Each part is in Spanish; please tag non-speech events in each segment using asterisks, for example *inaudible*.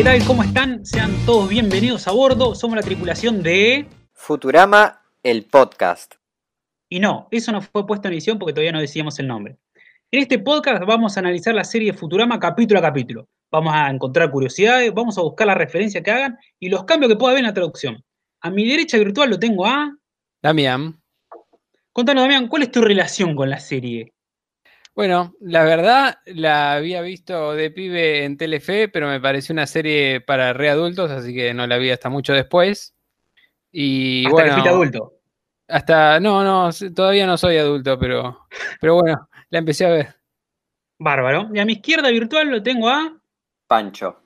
¿qué tal? ¿Cómo están? Sean todos bienvenidos a bordo. Somos la tripulación de... Futurama, el podcast. Y no, eso no fue puesto en edición porque todavía no decíamos el nombre. En este podcast vamos a analizar la serie Futurama capítulo a capítulo. Vamos a encontrar curiosidades, vamos a buscar la referencia que hagan y los cambios que pueda haber en la traducción. A mi derecha virtual lo tengo a... Damián. Contanos, Damián, ¿cuál es tu relación con la serie? Bueno, la verdad la había visto de pibe en Telefe, pero me pareció una serie para readultos, así que no la vi hasta mucho después. Y Hasta bueno, que fuiste adulto. hasta no, no, todavía no soy adulto, pero, *laughs* pero bueno, la empecé a ver. Bárbaro. Y a mi izquierda virtual lo tengo a... Pancho.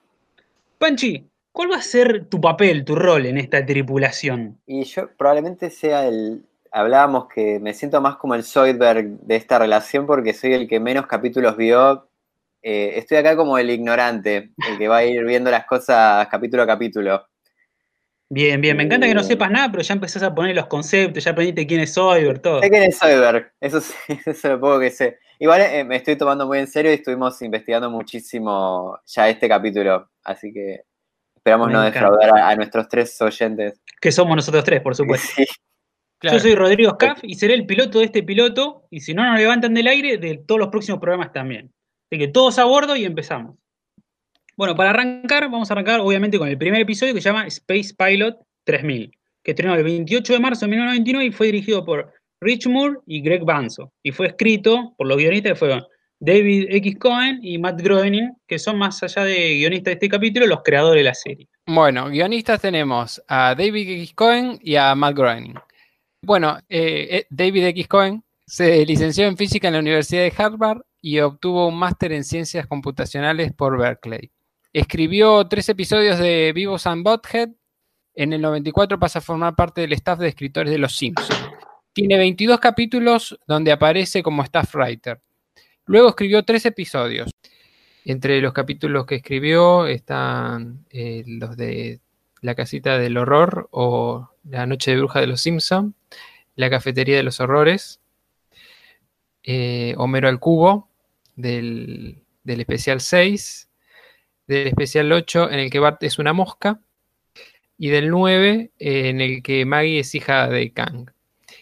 Panchi, ¿cuál va a ser tu papel, tu rol en esta tripulación? Y yo probablemente sea el. Hablábamos que me siento más como el Zoidberg de esta relación porque soy el que menos capítulos vio. Eh, estoy acá como el ignorante, el que va a ir viendo las cosas capítulo a capítulo. Bien, bien. Me encanta que no Uh. sepas nada, pero ya empezás a poner los conceptos, ya aprendiste quién es Soyber, todo. Sé quién es Zoidberg, eso, sí, *laughs* eso es lo poco que sé. Igual eh, me estoy tomando muy en serio y estuvimos investigando muchísimo ya este capítulo, así que esperamos Me no encanta. defraudar a, a nuestros tres oyentes. Que somos nosotros tres, por *laughs* supuesto. Sí. Claro. Yo soy Rodrigo Scaff y seré el piloto de este piloto, y si no nos levantan del aire, de todos los próximos programas también. Así que todos a bordo y empezamos. Bueno, para arrancar, vamos a arrancar obviamente con el primer episodio que se llama Space Pilot 3000, que estrenó el 28 de marzo de 1999 y fue dirigido por Rich Moore y Greg Banzo. Y fue escrito por los guionistas que fueron David X. Cohen y Matt Groening, que son más allá de guionistas de este capítulo, los creadores de la serie. Bueno, guionistas tenemos a David X. Cohen y a Matt Groening. Bueno, eh, eh, David X. Cohen se licenció en física en la Universidad de Harvard y obtuvo un máster en ciencias computacionales por Berkeley. Escribió tres episodios de Vivos and Butthead. En el 94 pasa a formar parte del staff de escritores de Los Simpsons. Tiene 22 capítulos donde aparece como staff writer. Luego escribió tres episodios. Entre los capítulos que escribió están eh, los de La casita del horror o La noche de bruja de los Simpson, La cafetería de los horrores, eh, Homero al cubo del, del especial 6, del especial 8 en el que Bart es una mosca y del 9 eh, en el que Maggie es hija de Kang.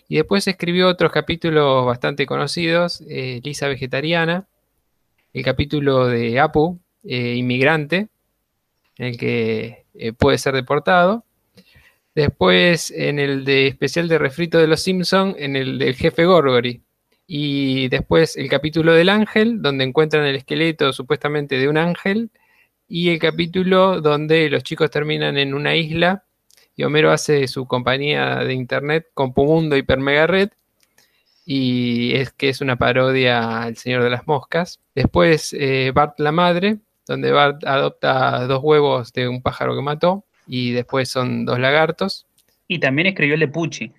Y después escribió otros capítulos bastante conocidos, eh, Lisa Vegetariana, el capítulo de Apu, eh, Inmigrante, en el que puede ser deportado. Después en el de especial de refrito de los Simpson, en el del jefe Gorgory. Y después el capítulo del ángel, donde encuentran el esqueleto supuestamente de un ángel. Y el capítulo donde los chicos terminan en una isla y Homero hace su compañía de internet Compumundo Hiper Mega Red y es que es una parodia al Señor de las Moscas. Después eh, Bart la Madre, donde Bart adopta dos huevos de un pájaro que mató y después son dos lagartos. Y también escribió el de Pucci.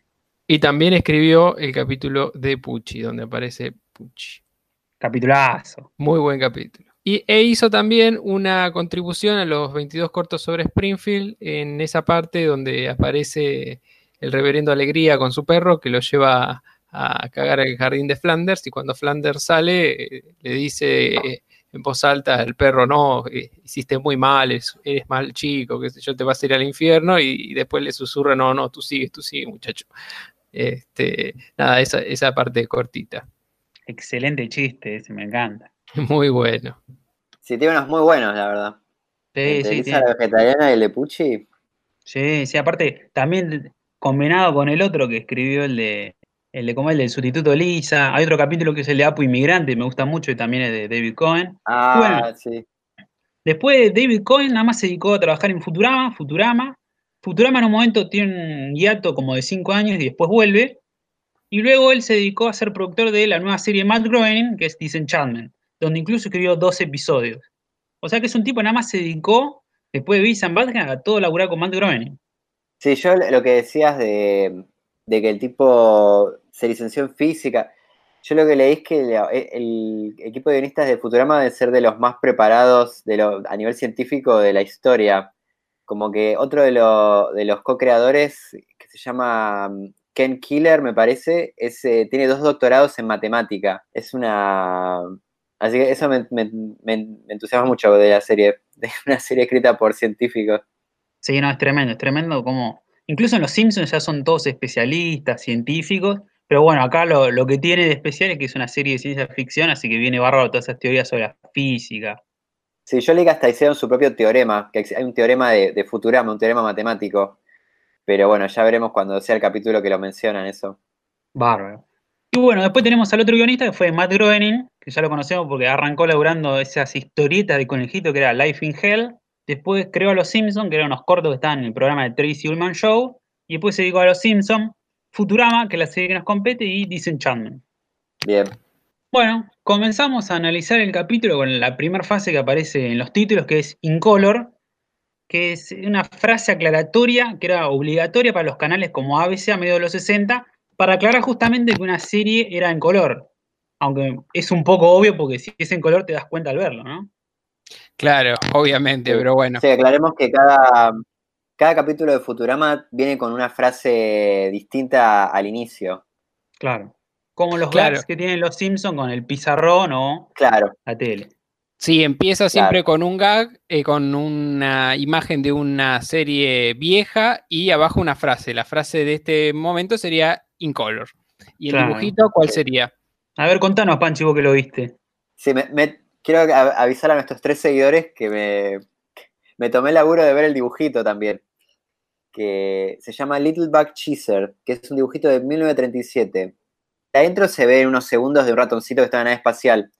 Y también escribió el capítulo de Pucci, donde aparece Pucci. Capitulazo. Muy buen capítulo. Y, e hizo también una contribución a los 22 cortos sobre Springfield en esa parte donde aparece el reverendo Alegría con su perro que lo lleva a cagar al jardín de Flanders y cuando Flanders sale eh, le dice en voz alta al perro, no, eh, hiciste muy mal, eres, eres mal chico, que yo te vas a ir al infierno y, y después le susurra, no, no, tú sigues, tú sigues muchacho. Este, nada, esa, esa parte cortita. Excelente chiste, ese me encanta. *laughs* Muy bueno. Sí, tiene unos muy buenos, la verdad. Sí, sí, tiene- la vegetariana y el sí, sí, aparte, también combinado con el otro que escribió el de, el de como el del sustituto Lisa. Hay otro capítulo que es el de Apu Inmigrante, me gusta mucho y también es de David Cohen. Ah, Bueno. sí. Después David Cohen nada más se dedicó a trabajar en Futurama, Futurama. Futurama en un momento tiene un hiato como de 5 años y después vuelve. Y luego él se dedicó a ser productor de la nueva serie Matt Groening, que es Disenchantment, donde incluso escribió dos episodios. O sea que es un tipo que nada más se dedicó, después de Beavis and Butthead, a todo laburar con Matt Groening. Sí, yo lo que decías de, de que el tipo se licenció en física, yo lo que leí es que e, el, equipo de guionistas de Futurama debe ser de los más preparados a nivel científico de la historia. Como que otro de, lo- de los co-creadores, que se llama mm, Ken Killer, me parece, eh, tiene dos doctorados en matemática. Es una, Así que eso me, entusiasma mucho de la serie, *laughs* de una serie escrita por científicos. Sí, no, es tremendo, es tremendo como... Incluso en Los Simpsons ya son todos especialistas, científicos, pero bueno, acá lo, que tiene de especial es que es una serie de ciencia ficción, así que viene bárbaro todas esas teorías sobre la física. Sí, yo leí que hasta hicieron su propio teorema, que hay un teorema de, de Futurama, un teorema matemático. Pero bueno, ya veremos cuando sea el capítulo que lo mencionan eso. Bárbaro. Y bueno, después tenemos al otro guionista que fue Matt Groening, que ya lo conocemos porque arrancó laburando esas historietas de conejito que era Life in Hell. Después creó a Los Simpsons, que eran unos cortos que estaban en el programa de Tracy Ullman Show. Y después se dedicó a Los Simpsons, Futurama, que es la serie que nos compete, y Disenchantment. Bien. Bueno, comenzamos a analizar el capítulo con la primera fase que aparece en los títulos, que es Incolor, que es una frase aclaratoria que era obligatoria para los canales como ABC a medio de los 60, para aclarar justamente que una serie era en color. Aunque es un poco obvio porque si es en color te das cuenta al verlo, ¿no? Claro, obviamente, pero bueno. Sí, aclaremos que cada, cada capítulo de Futurama viene con una frase distinta al inicio. Claro. Como los claro. que tienen los Simpsons con el pizarrón o claro. la tele. Sí, empieza siempre con un gag, eh, con una imagen de una serie vieja y abajo una frase. La frase de este momento sería in color. ¿Y el dibujito cuál sería? A ver, contanos, Panchi, vos que lo viste. Sí, me, quiero avisar a nuestros tres seguidores que me, me tomé el laburo de ver el dibujito también. Que se llama Little Bug Cheeser, que es un dibujito de 1937. Adentro se ve unos segundos de un ratoncito que está en la nave espacial.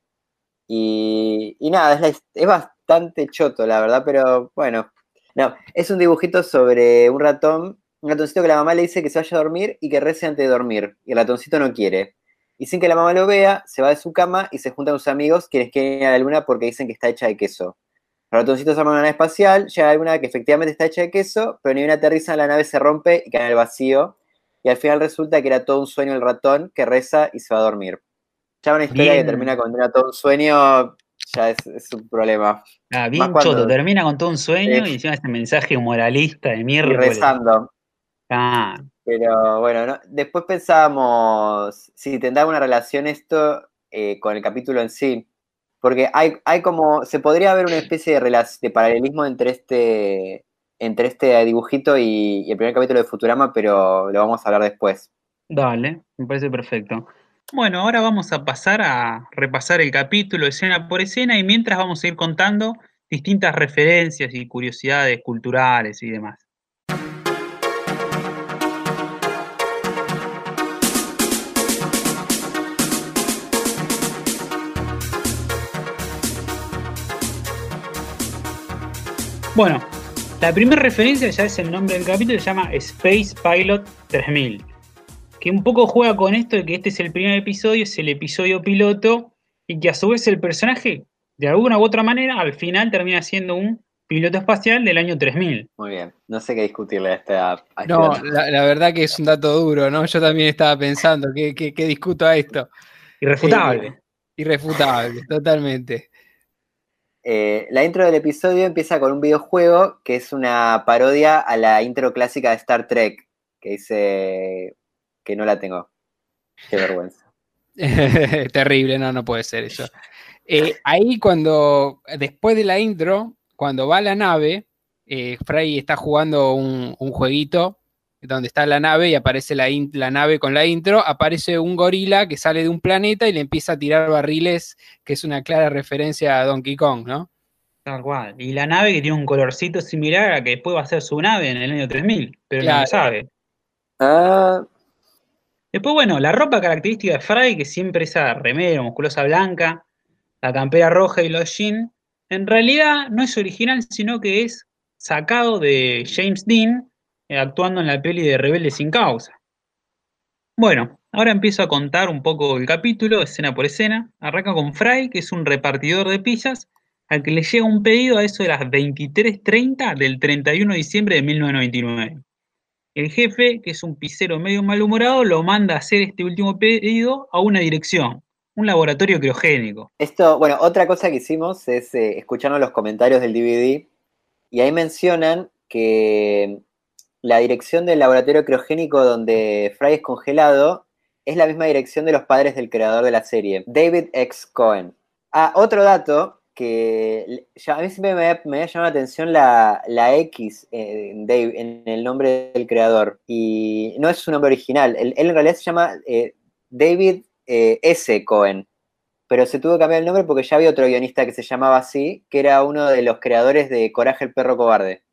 Y, nada, es, es, bastante choto, la verdad, pero bueno. No, es un dibujito sobre un ratón, un ratoncito que la mamá le dice que se vaya a dormir y que rece antes de dormir. Y el ratoncito no quiere. Y sin que la mamá lo vea, se va de su cama y se junta con sus amigos quienes quieren ir a la luna porque dicen que está hecha de queso. El ratoncito se arma una nave espacial, llega a la luna que efectivamente está hecha de queso, pero ni una aterriza, la nave se rompe y cae en el vacío y al final resulta que era todo un sueño el ratón que reza y se va a dormir. Ya una historia que termina con todo un sueño, ya es, un problema. Ah, bien choto, termina con todo un sueño y encima ese mensaje moralista de mierda. Y rezando. Ah. Pero bueno, después pensábamos si tendrá una relación esto eh, con el capítulo en sí. Porque hay, hay como, se podría ver una especie de, de paralelismo entre este, entre este dibujito y, el primer capítulo de Futurama, pero lo vamos a hablar después. Dale, me parece perfecto. Bueno, ahora vamos a pasar a repasar el capítulo escena por escena y mientras vamos a ir contando distintas referencias y curiosidades culturales y demás. Bueno, la primera referencia ya es el nombre del capítulo, se llama Space Pilot 3000. Que un poco juega con esto de que este es el primer episodio, es el episodio piloto, y que a su vez el personaje, de alguna u otra manera, al final termina siendo un piloto espacial del año 3000. Muy bien, no sé qué discutirle a esta. no, la, verdad que es un dato duro, ¿no? Yo también estaba pensando, ¿qué, discuto a esto? Irrefutable. Eh, irrefutable, totalmente. Eh, la intro del episodio empieza con un videojuego que es una parodia a la intro clásica de Star Trek, que dice que no la tengo. Qué vergüenza. *laughs* Terrible, no, no puede ser eso. Eh, ahí cuando, después de la intro, cuando va a la nave, eh, está jugando un, jueguito donde está la nave y aparece la, la, nave con la intro, aparece un gorila que sale de un planeta y le empieza a tirar barriles, que es una clara referencia a Donkey Kong, ¿no? Tal cual. Y la nave que tiene un colorcito similar a que después va a ser su nave en el año 3000, pero no lo sabe. Ah. Después, bueno, la ropa característica de Fry, que siempre esa remera musculosa blanca, la campera roja y los jeans, en realidad no es original, sino que es sacado de James Dean, actuando en la peli de Rebelde sin causa. Bueno, ahora empiezo a contar un poco el capítulo, escena por escena. Arranca con Fry, que es un repartidor de pizzas, al que le llega un pedido a eso de las 23.30 del 31 de diciembre de 1999. El jefe, que es un pisero medio malhumorado, lo manda a hacer este último pedido a una dirección, un laboratorio criogénico. Esto, bueno, otra cosa que hicimos es eh, escucharnos los comentarios del DVD y ahí mencionan que la dirección del laboratorio criogénico donde Fry es congelado es la misma dirección de los padres del creador de la serie, David X. Cohen. Ah, otro dato que a mí siempre me, me ha llamado la atención la, X eh, en, el nombre del creador. Y no es su nombre original. Él, en realidad se llama eh, David eh, S. Cohen. Pero se tuvo que cambiar el nombre porque ya había otro guionista que se llamaba así, que era uno de los creadores de Coraje el perro cobarde.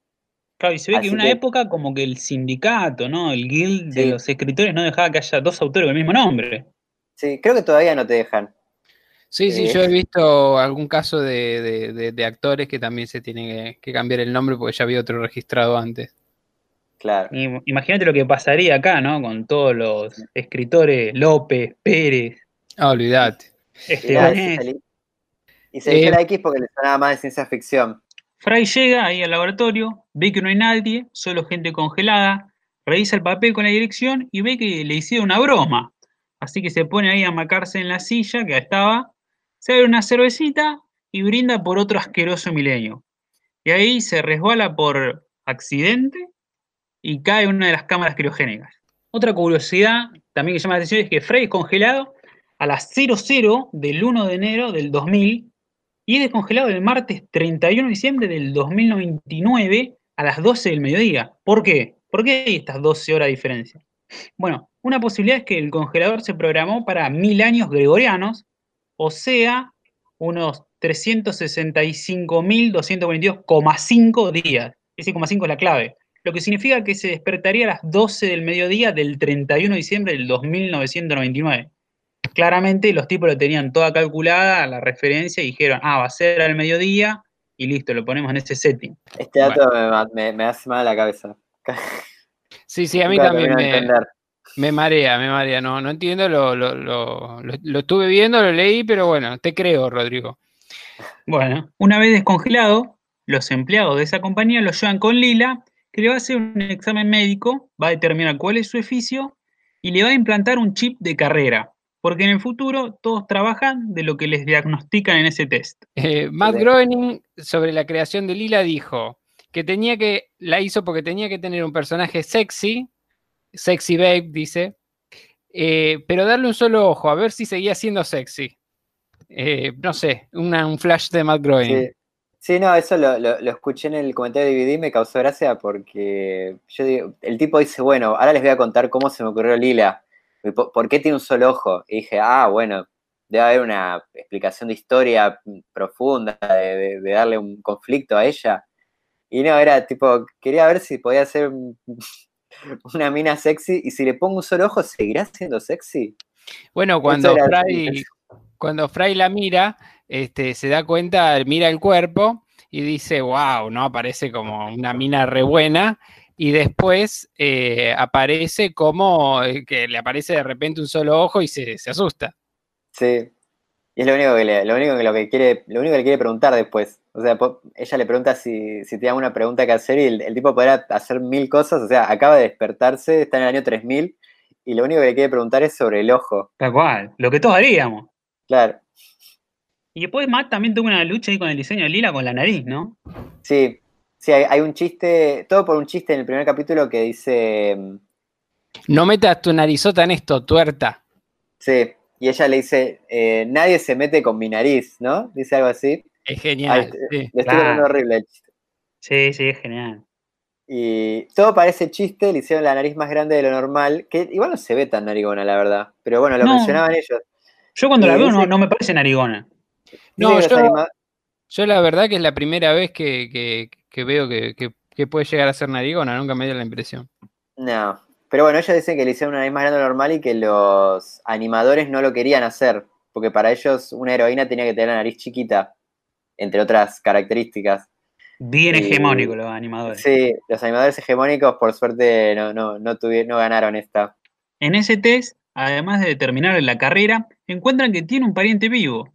Claro, y se ve que en una época como que el sindicato, ¿no? El guild de los escritores no dejaba que haya dos autores con el mismo nombre. Sí, creo que todavía no te dejan. Sí, sí, yo he visto algún caso de, actores que también se tienen que, cambiar el nombre porque ya había otro registrado antes. Claro. Imagínate lo que pasaría acá, ¿no? Con todos los escritores, López, Pérez. Ah, olvídate. Este, y se eligió la X porque le sonaba más de ciencia ficción. Fry llega ahí al laboratorio, ve que no hay nadie, solo gente congelada, revisa el papel con la dirección y ve que le hicieron una broma. Así que se pone ahí a macarse en la silla que estaba se abre una cervecita y brinda por otro asqueroso milenio. Y ahí se resbala por accidente y cae en una de las cámaras criogénicas. Otra curiosidad también que llama la atención es que Frey es congelado a las 00 del 1 de enero del 2000 y es descongelado el martes 31 de diciembre del 2099 a las 12 del mediodía. ¿Por qué? ¿Por qué hay estas 12 horas de diferencia? Bueno, una posibilidad es que el congelador se programó para mil años gregorianos o sea, unos 365.242,5 días. Ese 5 es la clave. Lo que significa que se despertaría a las 12 del mediodía del 31 de diciembre del 2999. Claramente los tipos lo tenían toda calculada, la referencia, y dijeron, ah, va a ser al mediodía, y listo, lo ponemos en ese setting. Este dato me, hace mal la cabeza. Sí, sí, a mí también me, me marea, me marea, no, no entiendo, lo, lo, lo, lo, estuve viendo, lo leí, pero bueno, te creo, Rodrigo. Bueno, una vez descongelado, los empleados de esa compañía lo llevan con Lila, que le va a hacer un examen médico, va a determinar cuál es su oficio y le va a implantar un chip de carrera, porque en el futuro todos trabajan de lo que les diagnostican en ese test. Eh, Matt Groening, sobre la creación de Lila, dijo que tenía que, la hizo porque tenía que tener un personaje sexy, Sexy Babe, dice. Eh, pero darle un solo ojo, a ver si seguía siendo sexy. Eh, no sé, un flash de Matt Groening. Sí. no, eso lo, escuché en el comentario de DVD, me causó gracia porque yo digo, el tipo dice, bueno, ahora les voy a contar cómo se me ocurrió Lila, por, qué tiene un solo ojo. Y dije, ah, bueno, debe haber una explicación de historia profunda, de, de darle un conflicto a ella. Y no, era tipo, quería ver si podía ser *laughs* una mina sexy y si le pongo un solo ojo, ¿seguirá siendo sexy? Bueno, cuando Fry, cuando Fry la mira, este, se da cuenta, mira el cuerpo y dice, wow, ¿no? Aparece como una mina re buena. Y después eh, aparece como eh, que le aparece de repente un solo ojo y se, se asusta. Sí, y es lo único que le, lo único que, lo que quiere, lo único que le quiere preguntar después. O sea, ella le pregunta si, si tiene alguna pregunta que hacer y el, tipo podrá hacer mil cosas. O sea, acaba de despertarse, está en el año 3000 y lo único que le quiere preguntar es sobre el ojo. Tal cual, lo que todos haríamos. Claro. Y después Matt también tuvo una lucha ahí con el diseño de Lila con la nariz, ¿no? Sí, sí, hay, hay un chiste, todo por un chiste en el primer capítulo que dice... Mm, no metas tu narizota en esto, tuerta. Sí, y ella le dice, eh, nadie se mete con mi nariz, ¿no? Dice algo así. Es genial. sí, le estoy horrible el chiste. Sí, sí, es genial. Y todo parece chiste, le hicieron la nariz más grande de lo normal, que igual no se ve tan narigona, la verdad. Pero bueno, lo mencionaban ellos. Yo cuando la veo no, me parece narigona. No, yo, la verdad que es la primera vez que, veo que, que, puede llegar a ser narigona, nunca me dio la impresión. No, pero bueno, ellos dicen que le hicieron una nariz más grande normal y que los animadores no lo querían hacer, porque para ellos una heroína tenía que tener la nariz chiquita, entre otras características. Bien hegemónico los animadores. Sí, los animadores hegemónicos por suerte no, no, no, tuvieron, no ganaron esta. En ese test, además de determinar la carrera, encuentran que tiene un pariente vivo,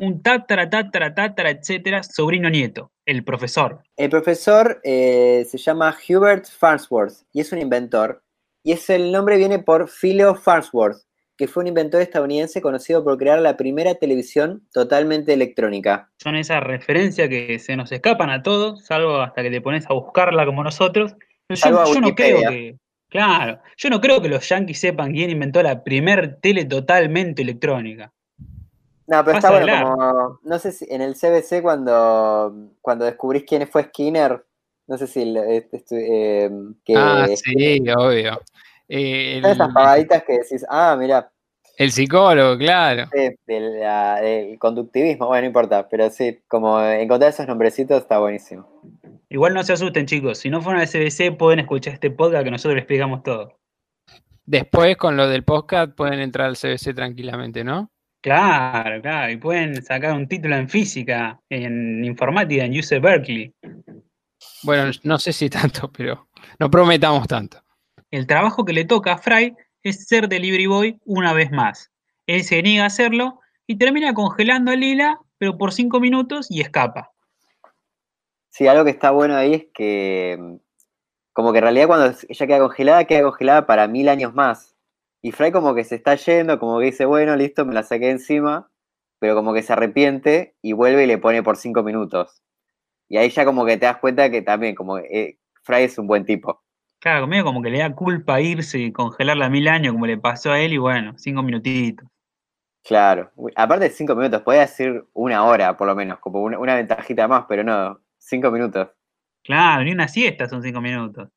un tatara, tatara, tatara, etcétera, sobrino nieto, el profesor. El profesor eh, se llama Hubert Farnsworth y es un inventor y ese el nombre viene por Philo Farnsworth, que fue un inventor estadounidense conocido por crear la primera televisión totalmente electrónica. Son esas referencias que se nos escapan a todos, salvo hasta que te pones a buscarla como nosotros. Yo, no creo que, claro, yo no creo que los yankees sepan quién inventó la primer tele totalmente electrónica. No, pero está bueno como. No sé si en el CBC cuando, cuando descubrís quién fue Skinner. No sé si. el- este- eh, que, Ah, sí, obvio. Eh, Están esas el, pavaditas que decís, ah, mira, el psicólogo, claro. del, la- del conductivismo, bueno, no importa, pero sí, como encontrar esos nombrecitos está buenísimo. Igual no se asusten, chicos. Si no fueron al CBC, pueden escuchar este podcast que nosotros les explicamos todo. Después, con lo del podcast, pueden entrar al CBC tranquilamente, ¿no? Claro, claro. Y pueden sacar un título en física, en informática, en UC Berkeley. Bueno, no sé si tanto, pero no prometamos tanto. El trabajo que le toca a Fry es ser delivery boy una vez más. Él se niega a hacerlo y termina congelando a Lila, pero por cinco minutos y escapa. Sí, algo que está bueno ahí es que, mm, como que en realidad cuando ella queda congelada, queda congelada para mil años más. Y Fry como que se está yendo, como que dice, bueno, listo, me la saqué encima, pero como que se arrepiente y vuelve y le pone por cinco minutos. Y ahí ya como que te das cuenta que también, como eh, Fry es un buen tipo. Claro, medio como que le da culpa irse y congelarla mil años, como le pasó a él, y bueno, cinco minutitos. Claro. Aparte de cinco minutos, podía decir una hora por lo menos, como una, una ventajita más, pero no, cinco minutos. Claro, ni una siesta son cinco minutos.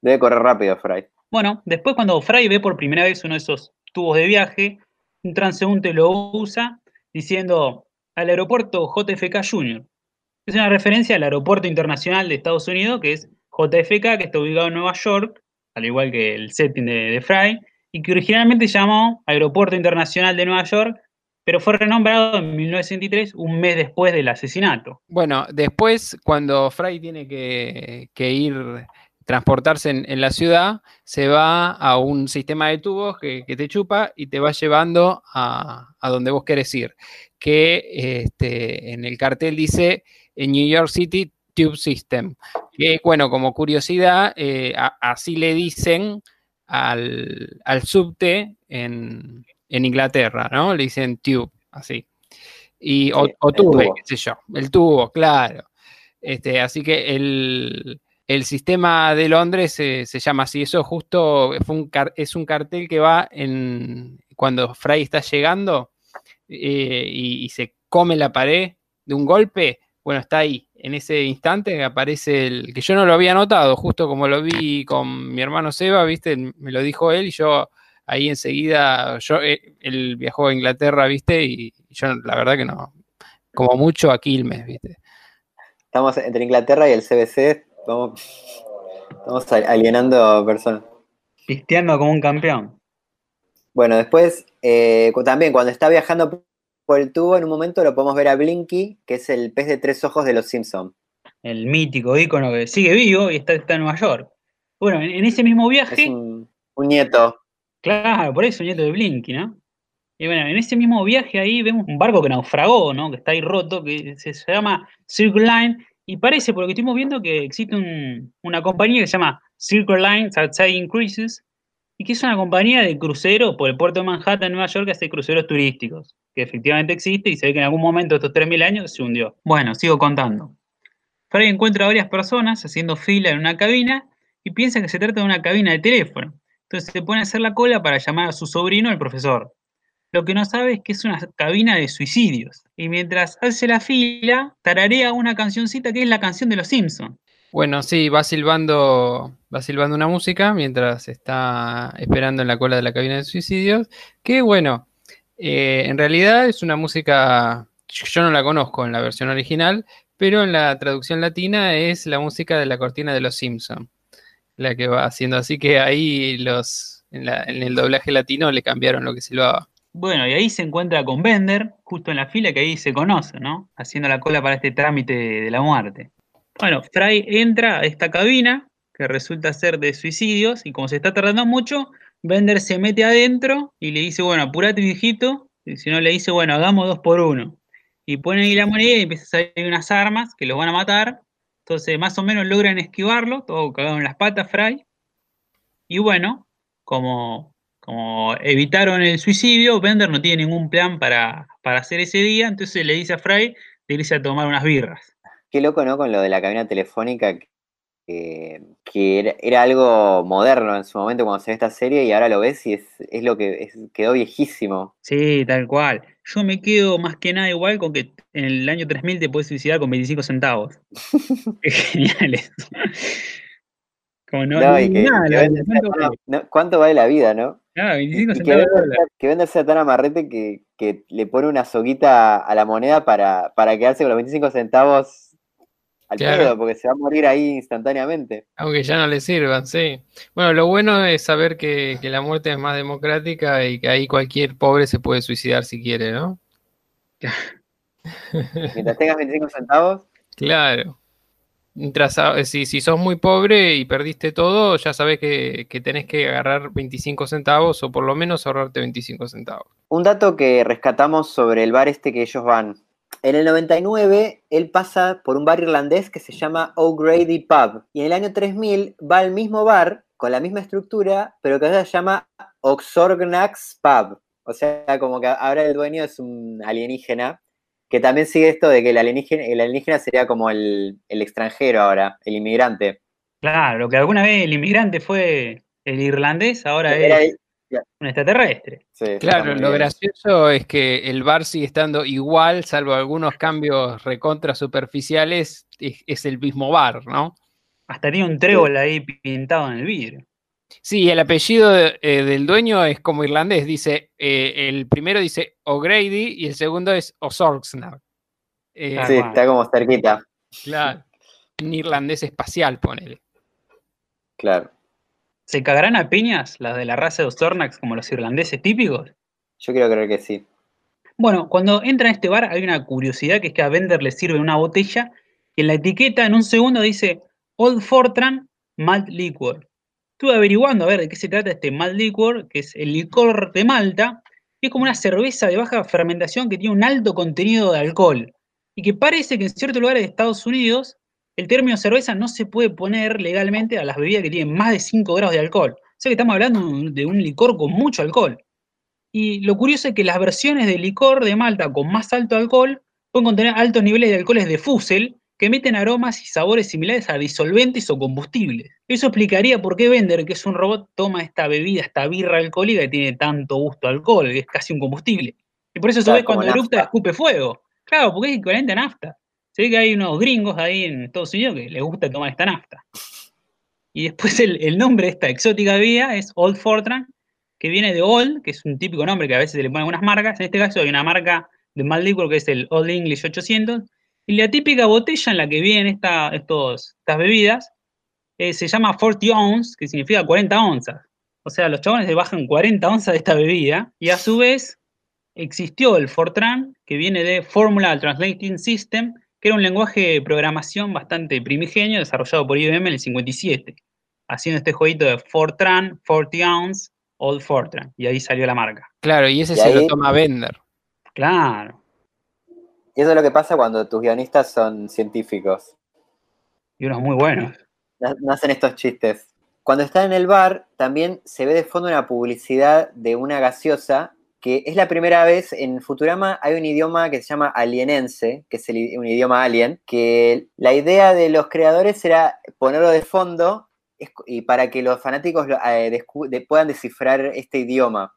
Debe correr rápido, Fry. Bueno, después cuando Fry ve por primera vez uno de esos tubos de viaje, un transeúnte lo usa diciendo al aeropuerto JFK Jr. Es una referencia al aeropuerto internacional de Estados Unidos, que es JFK, que está ubicado en Nueva York, al igual que el setting de, de Fry, y que originalmente se llamó Aeropuerto Internacional de Nueva York, pero fue renombrado en 1963, un mes después del asesinato. Bueno, después, cuando Fry tiene que ir, transportarse en, en la ciudad, se va a un sistema de tubos que, que te chupa y te va llevando a, a donde vos querés ir. Que este, en el cartel dice en New York City Tube System. Que, bueno, como curiosidad, eh, a- así le dicen al, al subte en, en Inglaterra, ¿no? Le dicen tube, así. Y, o, tube, tubo. qué sé yo, el tubo, claro. Este, así que el, el sistema de Londres se, llama así. Eso justo fue un es un cartel que va en cuando Fry está llegando eh, y, y se come la pared de un golpe. Bueno, está ahí. En ese instante aparece el que yo no lo había notado, justo como lo vi con mi hermano Seba, ¿viste? Me lo dijo él y yo ahí enseguida, yo, eh, él viajó a Inglaterra, ¿viste? Y yo la verdad que no, como mucho a Quilmes, ¿viste? Estamos entre Inglaterra y el CBC, estamos, estamos alienando personas. Pisteando como un campeón. Bueno, después, eh, también cuando está viajando por el tubo, en un momento lo podemos ver a Blinky, que es el pez de tres ojos de los Simpsons. el mítico ícono que sigue vivo y está, está en Nueva York. Bueno, en, en ese mismo viaje, Es un, un nieto. claro, por eso nieto de Blinky, ¿no? Y bueno, en ese mismo viaje ahí vemos un barco que naufragó, ¿no? Que está ahí roto, que se, se llama Circle Line, y parece, por lo que estuvimos viendo, que existe un- una compañía que se llama Circle Line Sightseeing Cruises, y que es una compañía de crucero por el puerto de Manhattan, Nueva York, que hace cruceros turísticos, que efectivamente existe y se ve que en algún momento estos 3.000 años se hundió. Bueno, sigo contando. Fry encuentra a varias personas haciendo fila en una cabina y piensa que se trata de una cabina de teléfono. Entonces se pone a hacer la cola para llamar a su sobrino, el profesor. Lo que no sabe es que es una cabina de suicidios. Y mientras hace la fila, tararea una cancioncita que es la canción de los Simpsons. Bueno, sí, va silbando, va silbando una música mientras está esperando en la cola de la cabina de suicidios. Que bueno, eh, en realidad es una música, yo no la conozco en la versión original, pero en la traducción latina es la música de la cortina de los Simpson, la que va haciendo. Así que ahí los, en, la- en el doblaje latino le cambiaron lo que silbaba. Bueno, y ahí se encuentra con Bender, justo en la fila que ahí se conoce, ¿no? Haciendo la cola para este trámite de la muerte. Bueno, Fry entra a esta cabina, que resulta ser de suicidios, y como se está tardando mucho, Bender se mete adentro y le dice, bueno, apurate viejito, y si no le dice, bueno, hagamos dos por uno. Y pone ahí la moneda y empieza a salir unas armas que los van a matar. Entonces, más o menos logran esquivarlo, todo cagado en las patas, Fry. Y bueno, como, como evitaron el suicidio, Bender no tiene ningún plan para, para hacer ese día, entonces le dice a Fry de irse a tomar unas birras. Qué loco, ¿no? Con lo de la cabina telefónica, que, que era, era algo moderno en su momento cuando se ve esta serie y ahora lo ves y es, es lo que es- quedó viejísimo. Sí, tal cual. yo me quedo más que nada igual con que en el año 3000 te puedes suicidar con 25 centavos. *laughs* es genial eso. Como no, no, que, nada. No, ¿cuánto, vale? la vida, no? Ah, 25 centavos. Que vende sea tan amarrete que, que, le pone una soguita a la moneda para, para quedarse con los 25 centavos al pedo, porque se va a morir ahí instantáneamente. Aunque ya no le sirvan, sí. Bueno, lo bueno es saber que, que, la muerte es más democrática y que ahí cualquier pobre se puede suicidar si quiere, ¿no? *laughs* Mientras tengas 25 centavos. Claro. Mientras, eh, si, si sos muy pobre y perdiste todo, ya sabes que, que tenés que agarrar 25 centavos o por lo menos ahorrarte 25 centavos. Un dato que rescatamos sobre el bar este que ellos van, en el 99, él pasa por un bar irlandés que se llama O'Grady Pub. Y en el año 3000 va al mismo bar, con la misma estructura, pero que ahora se llama Oxorgnax Pub. O sea, como que ahora el dueño es un alienígena, que también sigue esto de que el alienígena, el alienígena sería como el, extranjero ahora, el inmigrante. Claro, lo que alguna vez el inmigrante fue el irlandés, ahora es un extraterrestre. claro, lo gracioso es que el bar sigue estando igual, salvo algunos cambios recontra superficiales, es, el mismo bar, ¿no? Hasta tiene un trébol ahí pintado en el vidrio. Sí, el apellido eh, del dueño es como irlandés, dice, eh, el primero dice O'Grady y el segundo es O'Sorgsnar. Eh, sí, está como cerquita. Claro, un irlandés espacial, ponele. Claro. ¿Se cagarán a piñas las de la raza de Osornax como los irlandeses típicos? Yo quiero creer que sí. Bueno, cuando entra a este bar hay una curiosidad que es que a Bender le sirve una botella y en la etiqueta en un segundo dice Old Fortran Malt Liquor. Estuve averiguando a ver de qué se trata este Malt Liquor, que es el licor de Malta, que es como una cerveza de baja fermentación que tiene un alto contenido de alcohol y que parece que en ciertos lugares de Estados Unidos el término cerveza no se puede poner legalmente a las bebidas que tienen más de 5 grados de alcohol. O sea que estamos hablando de un licor con mucho alcohol. Y lo curioso es que las versiones de licor de Malta con más alto alcohol pueden contener altos niveles de alcoholes de fusel que emiten aromas y sabores similares a disolventes o combustibles. Eso explicaría por qué Bender, que es un robot, toma esta bebida, esta birra alcohólica que tiene tanto gusto a alcohol, que es casi un combustible. Y por eso se cuando eructa escupe fuego. Claro, porque es equivalente a nafta. Se ve que hay unos gringos ahí en Estados Unidos que les gusta tomar esta nafta. Y después el, nombre de esta exótica bebida es Old Fortran, que viene de Old, que es un típico nombre que a veces se le ponen algunas marcas. En este caso hay una marca de mal que es el Old English 800. Y la típica botella en la que vienen esta, estos, estas bebidas eh, se llama 40 ounce, que significa 40 onzas. O sea, los chabones se bajan 40 onzas de esta bebida y a su vez existió el Fortran, que viene de Formula Translating System, que era un lenguaje de programación bastante primigenio desarrollado por IBM en el 57, haciendo este jueguito de Fortran, 40 ounce, Old Fortran, y ahí salió la marca. Claro, y ese se lo toma Bender. Claro. Y eso es lo que pasa cuando tus guionistas son científicos. Y unos muy buenos. No hacen estos chistes. Cuando está en el bar, también se ve de fondo una publicidad de una gaseosa que es la primera vez en Futurama hay un idioma que se llama alienense, que es un idioma alien, que la idea de los creadores era ponerlo de fondo y para que los fanáticos eh, puedan descifrar este idioma.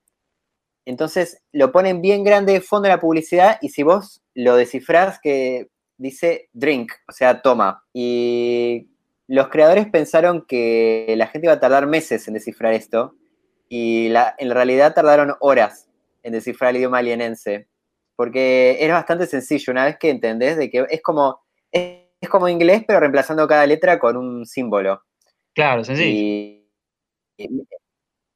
Entonces lo ponen bien grande de fondo en la publicidad y si vos lo descifrás que dice drink, o sea, toma. Y los creadores pensaron que la gente iba a tardar meses en descifrar esto y en realidad tardaron horas en descifrar el idioma alienense. Porque es bastante sencillo, una vez que entendés de que es como, es, como inglés, pero reemplazando cada letra con un símbolo. Claro, sencillo. Y,